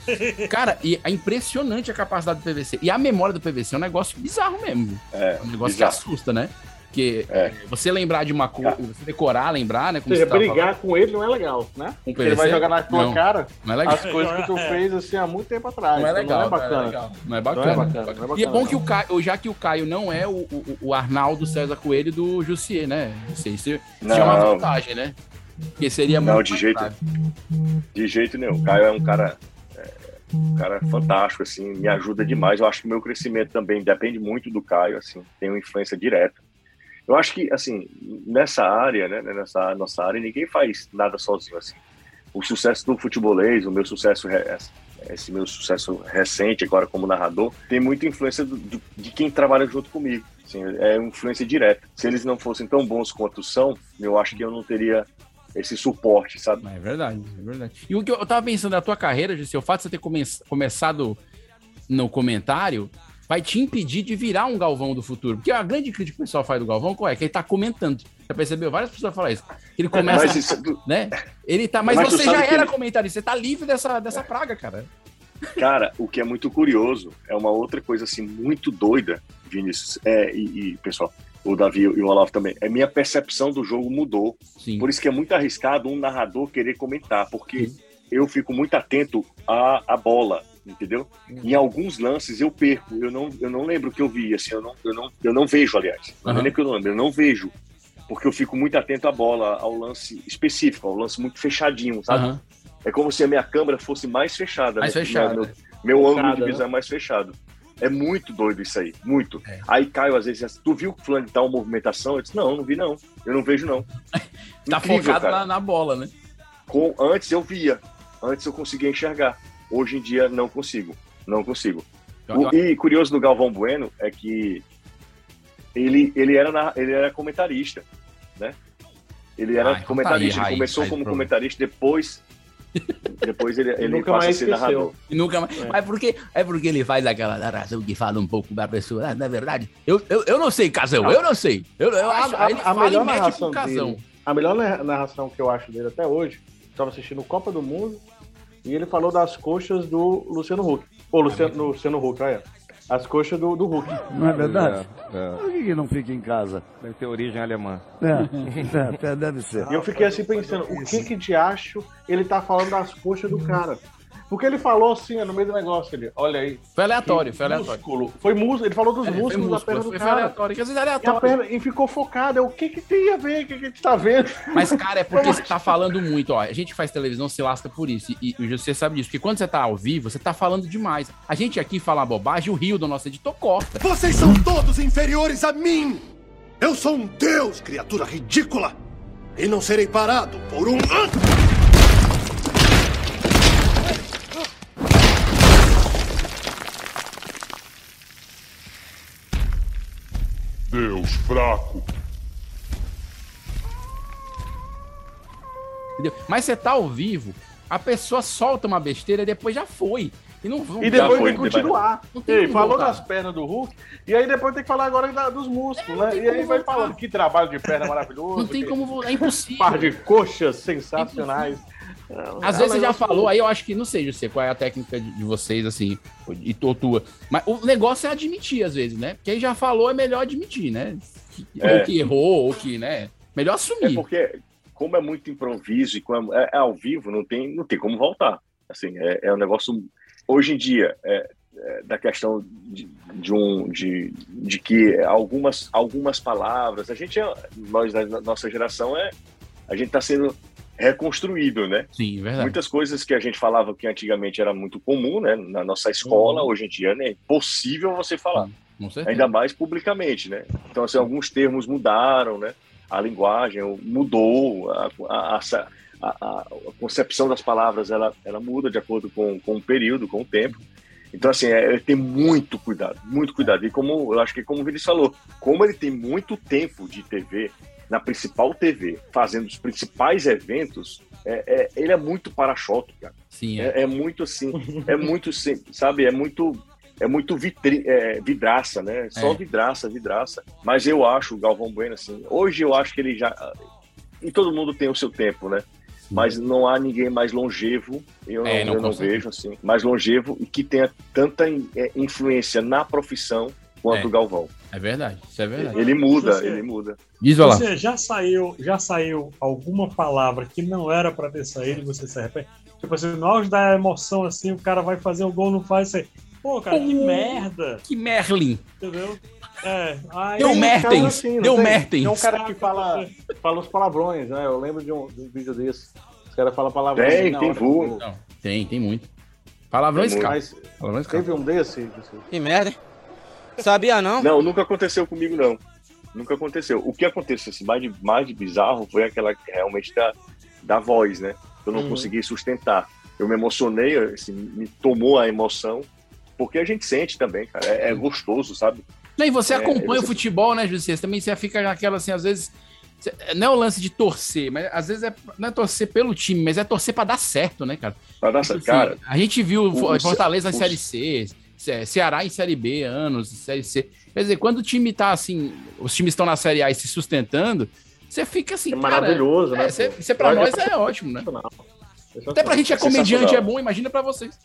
Cara, e é impressionante a capacidade do PVC. E a memória do PVC é um negócio bizarro mesmo. É, um negócio bizarro. que assusta, né? Porque é, você lembrar de uma coisa, você decorar, lembrar, né? Ou Como seja, brigar falando. com ele não é legal, né? Com Porque ele vai jogar na tua Não. cara Não é legal. as coisas que tu fez assim há muito tempo atrás. Não é Então legal, não é bacana. Não é, legal. Não é bacana. Não é bacana, não é bacana, E é bom não. que o Caio, já que o Caio não é o, o, o Arnaldo César Coelho do Jussier, né? Não sei, isso, isso Não. é uma vantagem, né? Porque seria Não, muito de mais jeito, grave. de jeito nenhum. O Caio é um cara, é, um cara fantástico, assim, me ajuda demais. Eu acho que o meu crescimento também depende muito do Caio, assim, tem uma influência direta. Eu acho que, assim, nessa área, né, nessa nossa área, ninguém faz nada sozinho, assim. O sucesso do futebolês, o meu sucesso, esse meu sucesso recente agora como narrador, tem muita influência do- de quem trabalha junto comigo. Assim, é influência direta. Se eles não fossem tão bons quanto são, eu acho que eu não teria esse suporte, sabe? É verdade, é verdade. E o que eu tava pensando da tua carreira, Jussi, o fato de você ter come- começado no comentário vai te impedir de virar um Galvão do futuro. Porque a grande crítica que o pessoal faz do Galvão qual é? Que ele tá comentando. Já percebeu? Várias pessoas falam isso. Ele começa. Mas isso- é né? Ele tá. Mas, Mas você já era ele- comentarista, você tá livre dessa, dessa praga, cara. Cara, o que é muito curioso é uma outra coisa assim muito doida, Vinícius, é, e, e, pessoal, o Davi e o Olavo também. É minha percepção do jogo mudou. Por isso que é muito arriscado um narrador querer comentar, porque eu fico muito atento à, à bola, entendeu? Em alguns lances eu perco, eu não, eu não lembro o que eu vi, assim, eu não, eu não, eu não vejo, aliás. Não é que eu não lembro, eu não vejo. Porque eu fico muito atento à bola, ao lance específico, ao lance muito fechadinho, sabe? Aham. É como se a minha câmera fosse mais fechada. Mais né? fechada, Meu, né? meu ângulo Focada, de visão né? é mais fechado. É muito doido isso aí, muito. Aí Caio, às vezes, tu viu que o fulano uma movimentação? Eu disse, não, não vi não. Eu não vejo não. Tá Incrível, focado na, na bola, né? Com, antes eu via, antes eu conseguia enxergar. Hoje em dia não consigo, não consigo. Então, O- e curioso do Galvão Bueno é que ele, ele, era, na- ele era comentarista, né? Ele era Ah, então tá comentarista, aí, ele começou raiz, como comentarista, depois, depois ele, ele nunca passa a mais ser esqueceu. narrador. E nunca mais. Mas porque, é porque ele faz aquela narração que fala um pouco da pessoa, ah, não é verdade? Eu, eu, eu não sei, Casão, eu não sei. Eu, eu acho, a, ele a melhor narração dele, a melhor narra- narração que eu acho dele até hoje, estava assistindo Copa do Mundo e ele falou das coxas do Luciano Huck. Ô, Luciano, Luciano Huck, olha. As coxas do, do Huck. Não é verdade? É, Por que, que não fica em casa? Deve ter origem alemã. É, é, deve ser. E eu fiquei assim pensando, o que que de acho ele tá falando das coxas do cara? Porque ele falou assim, no meio do negócio, ele, olha aí. Foi aleatório, foi aleatório. músculo. Foi músculo, ele falou dos É, foi músculos da músculo, perna do foi- foi cara. aleatório, que às vezes é E, a aleatório. perna, e ficou focada, o que que tem a ver, o que que a gente tá vendo? Mas, cara, é porque você tá falando muito, ó. A gente faz televisão, se lasca por isso. E, e você sabe disso. Porque quando você tá ao vivo, você tá falando demais. A gente aqui fala bobagem, o Rio do nosso editor corta. Vocês são todos inferiores a mim! Eu sou um deus, criatura ridícula! E não serei parado por um. Deus fraco. Entendeu? Mas você tá ao vivo, a pessoa solta uma besteira e depois já foi. E, não, não- E depois foi, tem que continuar. Não tem Ei, falou voltar. das pernas do Hulk, e aí depois tem que falar agora da- dos músculos, né? E aí vai falando que trabalho de perna maravilhoso. Não tem que como voltar, é impossível. Par de coxas sensacionais. Às vezes você já falou, aí eu acho que não sei, José, qual é a técnica de, de vocês, assim, e tua, tua. Mas o negócio é admitir, às vezes, né? Aí já falou, é melhor admitir, né? Que- É. Ou que errou, ou que, né? Melhor É assumir. porque, como é muito improviso e como é, é ao vivo, não tem, não tem como voltar. Assim, é, é um negócio. Hoje em dia, é, é da questão de, de um de, de que algumas, algumas palavras, a gente, é, nós da nossa geração, é, a gente está sendo reconstruído, né? Sim, é verdade. Muitas coisas que a gente falava que antigamente era muito comum, né? Na nossa escola, Uhum. hoje em dia é impossível você falar. Certeza. Ainda mais publicamente, né? Então, assim, alguns termos mudaram, né? A linguagem mudou, a, a, a, a- concepção das palavras, ela, ela muda de acordo com, com o período, com o tempo. Então, assim, é, tem muito cuidado, muito cuidado. E como, eu acho que como o Vinícius falou, como ele tem muito tempo de TV, na principal TV, fazendo os principais eventos, é, é- ele é muito para-choque, cara. Sim, é. é muito assim, é muito, sabe, é muito, é muito vitri, é, vidraça, né? Só É. vidraça, vidraça. Mas eu acho o Galvão Bueno, assim, hoje eu acho que ele já... E todo mundo tem o seu tempo, né? Mas não há ninguém mais longevo, eu não, É, não eu não vejo assim, mais longevo e que tenha tanta é, influência na profissão quanto É. o Galvão. É verdade, isso é verdade. Ele muda, Você- ele muda. Diz lá. Você já saiu, já saiu alguma palavra que não era pra ter saído você se arrepende? Tipo assim, no auge da emoção, assim, o cara vai fazer o gol, não faz isso aí. Pô, cara, que merda! Que Merlin. Entendeu? É, aí... Deu uns Mertens, assim, não deu tem? Mertens. Tem um cara que fala, fala os palavrões, né? Eu lembro de um, de um vídeo desse. Os caras falam palavrões. Tem, na tem. Não, tem, tem muito. Palavrões, Tem cara. Palavrões, cara. teve um desse, desse- Que merda, hein? Sabia não? Não, nunca aconteceu comigo, não. Nunca aconteceu. O que aconteceu, assim, mais de, mais de bizarro foi aquela realmente da, da voz, né? Eu não Uhum. consegui sustentar. Eu me emocionei, assim, me tomou a emoção, porque a gente sente também, cara. É, é gostoso, sabe? Não, e você É, acompanha você- o futebol, né, José? Você Também você fica naquela, assim, às vezes. Não é o lance de torcer, mas às vezes é, não é torcer pelo time, mas é torcer pra dar certo, né, cara? Pra dar Tipo certo, assim, cara. A gente viu o- Fortaleza o- Série C, Ceará em Série B, anos, em Série C. Quer dizer, quando o time tá assim, os times estão na Série A e se sustentando, você fica assim, É cara, maravilhoso, né, é, cê- pô? Isso é pra nós é é ótimo, né? Até pra gente é É comediante é bom, imagina pra vocês.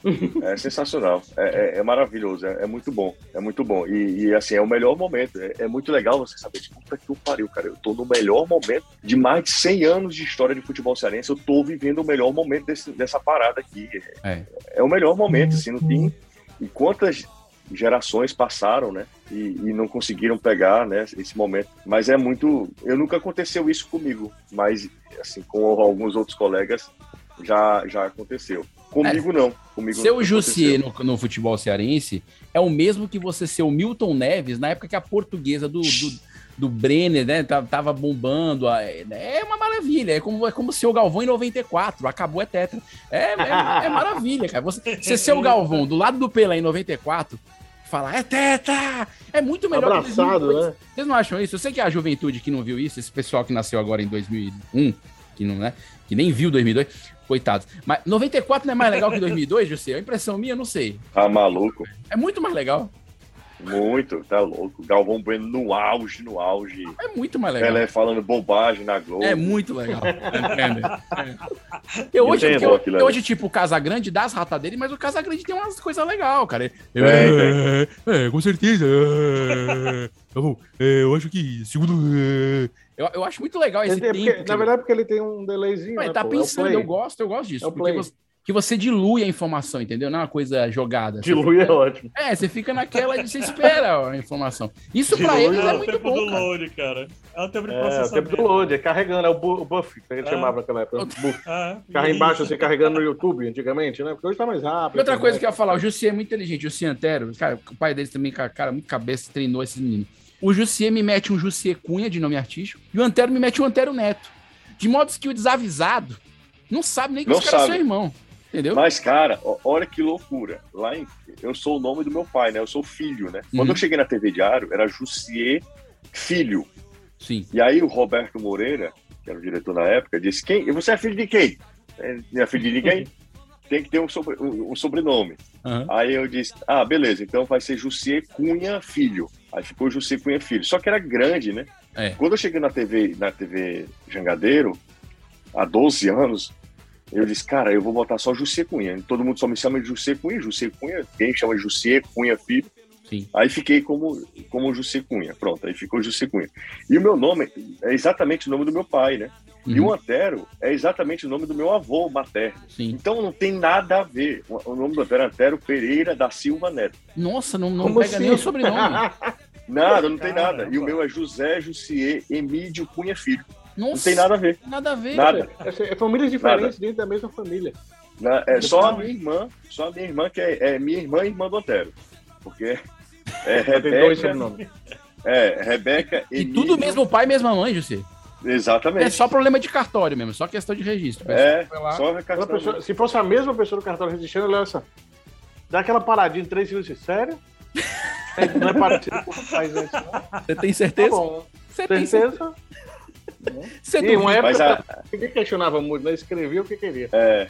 É sensacional, é, é- é maravilhoso, é, é muito bom, é muito bom. E, e, assim, é o melhor momento. É, é muito legal você saber, tipo, puta que eu pariu, cara. Eu tô no melhor momento de mais de 100 anos de história de futebol cearense. Eu tô vivendo o melhor momento desse- dessa parada aqui. É. É o melhor momento, assim, não tem. E quantas gerações passaram, né? E, e não conseguiram pegar, né? Esse momento. Mas é muito. Eu nunca aconteceu isso comigo, mas assim, com alguns outros colegas já já aconteceu. Comigo não. Comigo o Jussier no, no futebol cearense é o mesmo que você ser o Milton Neves na época que a portuguesa do, do, do Brenner, né, ta- tava bombando. a- É uma maravilha. É como, é como ser o Galvão em 94. Acabou, é tetra. É, é, é maravilha, cara. Você, você ser o Galvão do lado do Pelé em 94, falar é tetra! É muito melhor que Abraçado, 2002. né? Vocês não acham isso? Eu sei que a juventude que não viu isso, esse pessoal que nasceu agora em 2001, que não, né? Que nem viu 2002, coitados. Mas 94 não é mais legal que 2002, José? É a impressão minha, eu não sei. Tá maluco? É muito mais legal. Muito, tá louco. Galvão Bueno no auge, no auge. É muito mais legal. Pelé falando bobagem na Globo. É muito legal. Entende? É. Eu hoje, Entendo eu, eu hoje, tipo, o Casagrande dá as ratas dele, mas o Casagrande tem umas coisas legais, cara. Eu, Tem, é, é, com certeza. é, tá bom. É, eu acho que segundo. é, eu, eu acho muito legal esse Ele tem- tempo. porque- na ele- verdade, porque ele tem um delayzinho. Ué, né, tá pô? É pensando, eu gosto, eu gosto disso. É porque play. você, que você dilui a informação, entendeu? Não é uma coisa jogada. Dilui fica- é ótimo. É, você fica naquela de você espera a informação. Isso pra Dilui eles é é o muito tempo bom, do cara. load, cara. É o tempo de É, o processamento. tempo do load, é carregando, é o, bu o buff, que a gente É. chamava naquela época. Buff. É, e- embaixo, assim, carregando no YouTube, antigamente, né? Porque hoje tá mais rápido. E outra coisa né? que eu ia falar, o Jussier é muito inteligente, o Ciantero, cara, o pai deles também, cara, muito cabeça, treinou esses meninos. O Jussier me mete um Jussier Cunha, de nome artístico, e o Antero me mete um Antero Neto. De modo que o desavisado não sabe nem que Não os caras são irmão. Entendeu? Mas, cara, olha que loucura. Lá em, eu sou o nome do meu pai, né? Eu sou filho, né? Quando Uhum. eu cheguei na TV Diário, era Jussier Filho. Sim. E aí o Roberto Moreira, que era o diretor na época, disse: quem? Você é filho de quem? É, Não é filho de ninguém? tem que ter um, sobre- um- sobrenome. Aham. Aí eu disse, ah, beleza, então vai ser Jussier Cunha Filho. Aí ficou Jussier Cunha Filho. Só que era grande, né? É. Quando eu cheguei na TV, na TV Jangadeiro, há 12 anos, eu disse, cara, eu vou botar só Jussier Cunha. Todo mundo só me chama de Jussier Cunha, Jussier Cunha, quem chama de Jussier Cunha Filho. Sim. Aí fiquei como, como Jussier Cunha. Pronto, aí ficou Jussier Cunha. E o meu nome é exatamente o nome do meu pai, né? E Uhum. o Antero é exatamente o nome do meu avô materno. Então não tem nada a ver. O nome do Antero é Antero Pereira da Silva Neto. Nossa, não, não Como pega nem assim? o sobrenome. Nada, não tem nada. E o meu é José Jussier Emídio Cunha Filho. Não tem nada a ver. Nada a ver. Nada. velho. É famílias diferentes dentro da mesma família. Na- é só a minha irmã, só a minha irmã que é, é minha irmã e irmã do Antero. Porque é Rebeca. É, Rebeca E tudo mesmo pai, mesma mãe, José. Exatamente. É só problema de cartório mesmo, só questão de registro. É, só a pessoa- se fosse a mesma pessoa do cartão registrando, ela essa. Dá aquela paradinha de três segundos. Sério? É, Não é parecido com o que faz antes, não? Você tem certeza? Tá bom. Você tem certeza? Você E uma época, Mas a- ninguém questionava muito, né? Escrevia o que queria. É,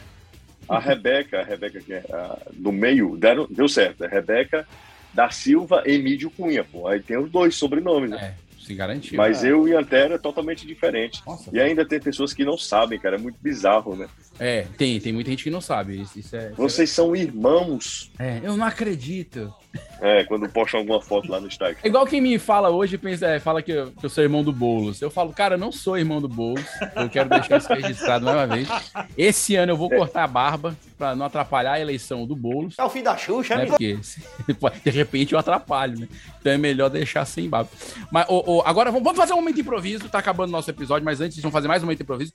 a Rebeca, a Rebeca que é a- do meio, deram, deu certo. É Rebeca da Silva Emídio Cunha, pô. Aí tem os dois sobrenomes, né? Se garantiu. Mas É. eu e Antero é totalmente diferente. e ainda tem pessoas que não sabem, cara. É muito bizarro, né? É, tem, tem muita gente que não sabe. Isso, isso é, Vocês são irmãos. é, eu não acredito. É, quando postam alguma foto lá no Instagram. É igual quem me fala hoje, pensa, é, fala que eu, que eu sou irmão do Boulos. Eu falo, cara, eu não sou irmão do Boulos. Eu quero deixar isso registrado mais uma vez. Esse ano eu vou cortar a barba pra não atrapalhar a eleição do Boulos. É o fim da Xuxa, né? Porque se- de repente eu atrapalho, né? Então é melhor deixar sem barba. Mas ô, ô, agora vamos vamos fazer um momento improviso. Tá acabando o nosso episódio, mas antes vamos fazer mais um momento improviso.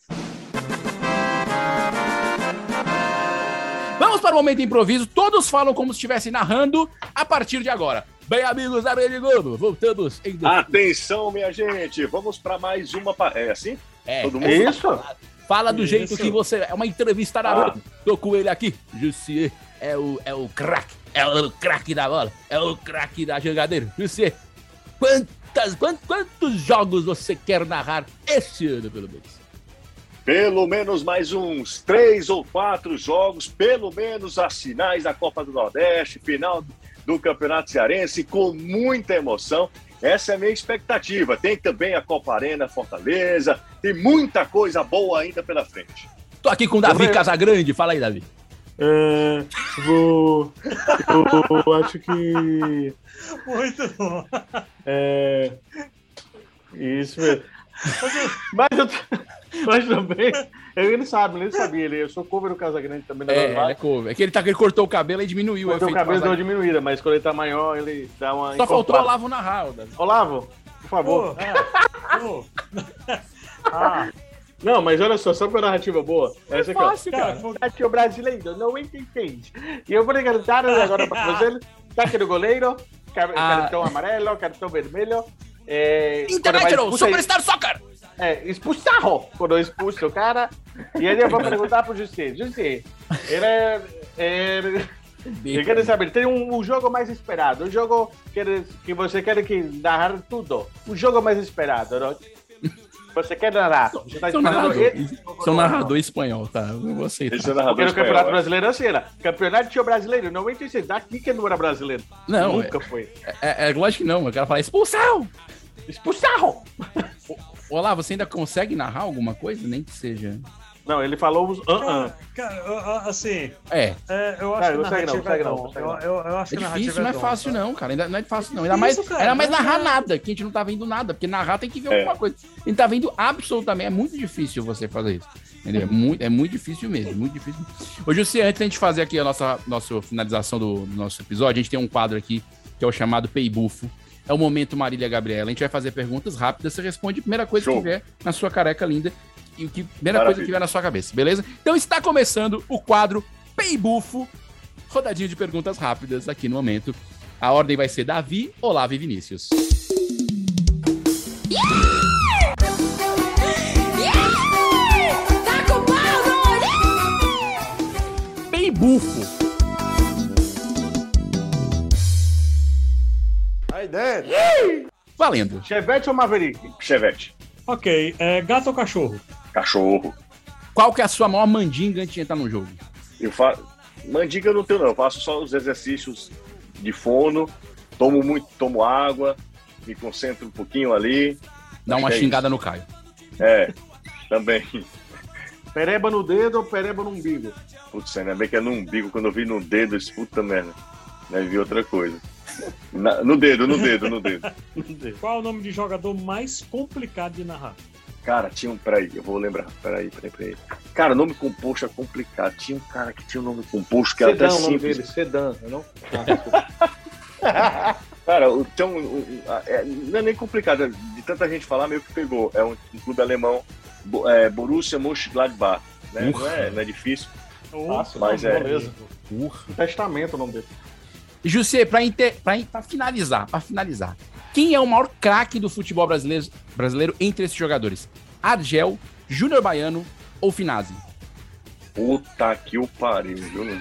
Vamos para o momento improviso. Todos falam como se estivessem narrando a partir de agora. Bem, amigos da Rede Globo, voltamos em Atenção, minha gente. Vamos para mais uma. É assim? É, Todo é mundo? isso. Fala do jeito Isso. que você. É uma entrevista na Ah. Tô com ele aqui. Jussier é o, é o craque. É o craque da bola. É o craque da jangadeira. Jussier, quantas, quantos, quantos jogos você quer narrar esse ano, pelo menos? Pelo menos mais uns três ou quatro jogos, pelo menos as finais da Copa do Nordeste, final do Campeonato Cearense, com muita emoção. Essa é a minha expectativa. Tem também a Copa Arena Fortaleza, tem muita coisa boa ainda pela frente. Tô aqui com o Davi Casagrande. Fala aí, Davi. É, vou. Eu acho que. Muito bom. É. Isso mesmo. Mas eu. Mas também. Ele não sabe, ele não sabia. Ele, eu sou cover do Casagrande também da É, Novais. ele é cover. É que ele, tá, ele cortou o cabelo e diminuiu Cortou o cabelo deu uma diminuída, mas quando ele tá maior, ele dá uma. Só faltou o encorpada. Olavo narrar, Davi. Olavo, por favor. Pô, Ah, Não, mas olha só, só com a narrativa boa. Essa aqui, fácil, ó. cara. Aqui o brasileiro não entende. E eu vou perguntar agora para você. Tá aqui no goleiro, Ah. cartão amarelo, cartão vermelho. É, International, vai Superstar Soccer! É, expulsarro quando expulsa o cara. E aí eu vou perguntar pro José. José, ele é. é eu quero saber, tem um, um jogo mais esperado, um jogo que, que você quer que narrar tudo. Um jogo mais esperado, não? Você quer narrar? Você tá Sou narrador, ele? sou narrador espanhol, tá? Eu vou aceitar. Esse é narrador Porque no espanhol, Campeonato é. Brasileiro assim era. Campeonato brasileiro, 96. Daqui que não era brasileiro. Não, Nunca é- foi. É, é lógico que não, eu quero falar expulsão! Expulsarro! Olá, você ainda consegue narrar alguma coisa? Nem que seja. Não, ele falou os. Uh -uh. cara, eu- assim. É. é, eu acho Não, que não segue não, narrativa segue é não, Eu, não. eu, eu acho É que difícil, não é fácil, não, cara. Ainda não é fácil, não. Ainda mais, Difícil, cara, ainda mais é. narrar nada, que a gente não tá vendo nada. Porque narrar tem que ver É. alguma coisa. A gente tá vendo absolutamente. É muito difícil você fazer isso. Entendeu? É muito, é muito difícil mesmo. Muito difícil. Ô, Jussi, antes da gente fazer aqui a nossa, nossa finalização do, do nosso episódio, a gente tem um quadro aqui que é o chamado Peibufo. É o momento Marília Gabriela. A gente vai fazer perguntas rápidas. Você responde a primeira coisa que Show. tiver na sua careca linda. E o que primeira Maravilha. coisa que tiver na sua cabeça, beleza? Então está começando o quadro Peibufo. Rodadinha de perguntas rápidas aqui no momento. A ordem vai ser Davi, Olavo e Vinícius. Tá Valendo. Chevette ou Maverick? Chevette. Ok, é, gato ou cachorro? Cachorro. Qual que é a sua maior mandinga antes de entrar no jogo? Eu falo. Mandiga eu não tenho, não. Eu faço só os exercícios de fono, tomo muito, tomo água, me concentro um pouquinho ali. Dá uma é xingada no Caio. É, também. Pereba no dedo ou pereba no umbigo? Putz, ainda bem que é no umbigo. Quando eu vi no dedo, eu disse, puta merda. Aí vi outra coisa. Na- no dedo, no dedo, no dedo. Qual é o nome de jogador mais complicado de narrar? Cara, tinha um. Peraí, eu vou lembrar. Peraí, peraí, peraí. Cara, nome composto é complicado. Tinha um cara que tinha um nome composto que era até Sedã, o nome simples. dele, Sedan, não? Cara, o- então, o- o- a- é, não é nem complicado, é de tanta gente falar, meio que pegou. É um, um clube alemão, é, Borussia Mönchengladbach. Né? Não, é, não é difícil, Fácil, mas não, é. beleza. Testamento o nome dele. José, pra, inter... pra, in- pra finalizar, pra finalizar. Quem é o maior craque do futebol brasileiro, brasileiro entre esses jogadores? Argel, Júnior Baiano ou Finazzi? Puta que o pariu, Júnior.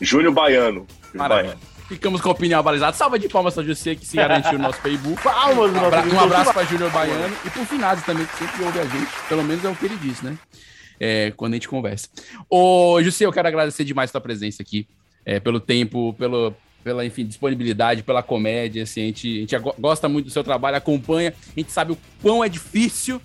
Júnior Baiano. Júnior. Baiano. Ficamos com a opinião balizada. Salva de palmas pra José, que se garantiu no nosso Facebook. Palmas, um, abra... um abraço pra Júnior Baiano e pro Finazzi também, que sempre ouve a gente. Pelo menos é o que ele disse, né? É, quando a gente conversa. Ô, José, eu quero agradecer demais a tua presença aqui, é, pelo tempo, pelo, pela, enfim, disponibilidade, pela comédia, assim, a gente, a gente go- gosta muito do seu trabalho, acompanha, a gente sabe o quão é difícil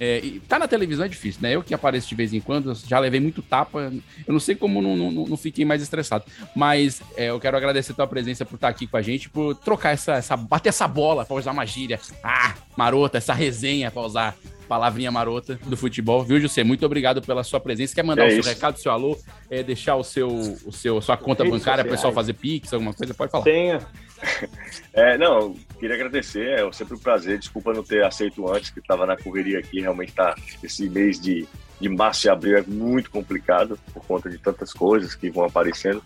é, tá na televisão é difícil, né? Eu que apareço de vez em quando, já levei muito tapa. Eu não sei como não, não, não fiquei mais estressado. Mas é, eu quero agradecer a tua presença por estar aqui com a gente, por trocar essa, essa bater essa bola, pra usar uma gíria. Ah, marota, essa resenha, pra usar palavrinha marota do futebol. Viu, José? Muito obrigado pela sua presença. Quer mandar É o seu isso. recado, seu alô, é, deixar o seu, o seu, sua conta Redes bancária, sociais. pessoal fazer pix, alguma coisa? Pode falar. Tenha. É, não, queria agradecer, é sempre um prazer. Desculpa não ter aceito antes, que estava na correria aqui. Realmente tá esse mês de, de março e abril é muito complicado por conta de tantas coisas que vão aparecendo.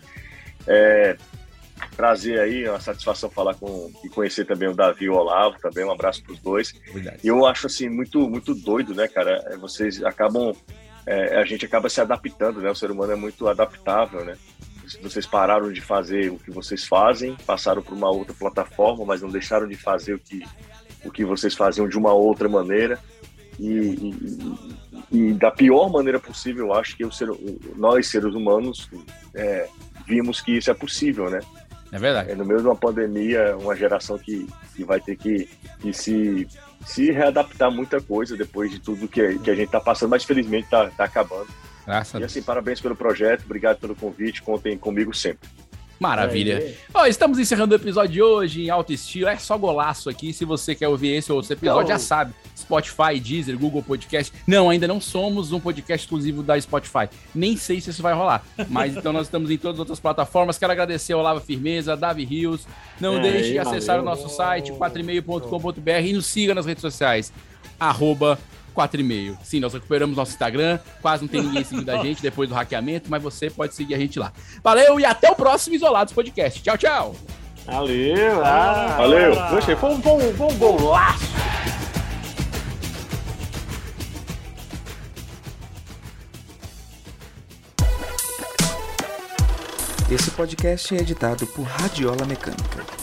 É, prazer aí, uma satisfação falar com e conhecer também o Davi e o Olavo, também um abraço para os dois. E eu acho assim muito muito doido, né, cara? É, Vocês acabam é, a gente acaba se adaptando, né? O ser humano é muito adaptável, né? Vocês pararam de fazer o que vocês fazem, passaram para uma outra plataforma, mas não deixaram de fazer o que o que vocês faziam de uma outra maneira. E, e- e- da pior maneira possível, eu acho que ser, nós, seres humanos, é, vimos que isso é possível, né? É verdade. É no meio de uma pandemia, uma geração que, que vai ter que, que se, se readaptar a muita coisa depois de tudo que, que a gente está passando, mas felizmente está tá acabando. Graças E assim, parabéns pelo projeto, obrigado pelo convite, contem comigo sempre. Maravilha. Ó, estamos encerrando o episódio de hoje em alto estilo. É só golaço aqui. Se você quer ouvir esse ou outro episódio, já sabe. Spotify, Deezer, Google Podcast. Não, ainda não somos um podcast exclusivo da Spotify. Nem sei se isso vai rolar. Mas então nós estamos em todas as outras plataformas. Quero agradecer ao Lava Firmeza, Davi Rios. Não É, deixe de valeu. acessar o nosso site, 4e-mail.com.br e nos siga nas redes sociais. Arroba 4 e meio. Sim, nós recuperamos nosso Instagram. Quase não tem ninguém seguindo a gente depois do hackeamento, mas você pode seguir a gente lá. Valeu e até o próximo Isolados Podcast. Tchau, tchau. Valeu. Ah, Valeu. Gostei. Foi um, um, foi um golaço. Esse podcast é editado por Radiola Mecânica.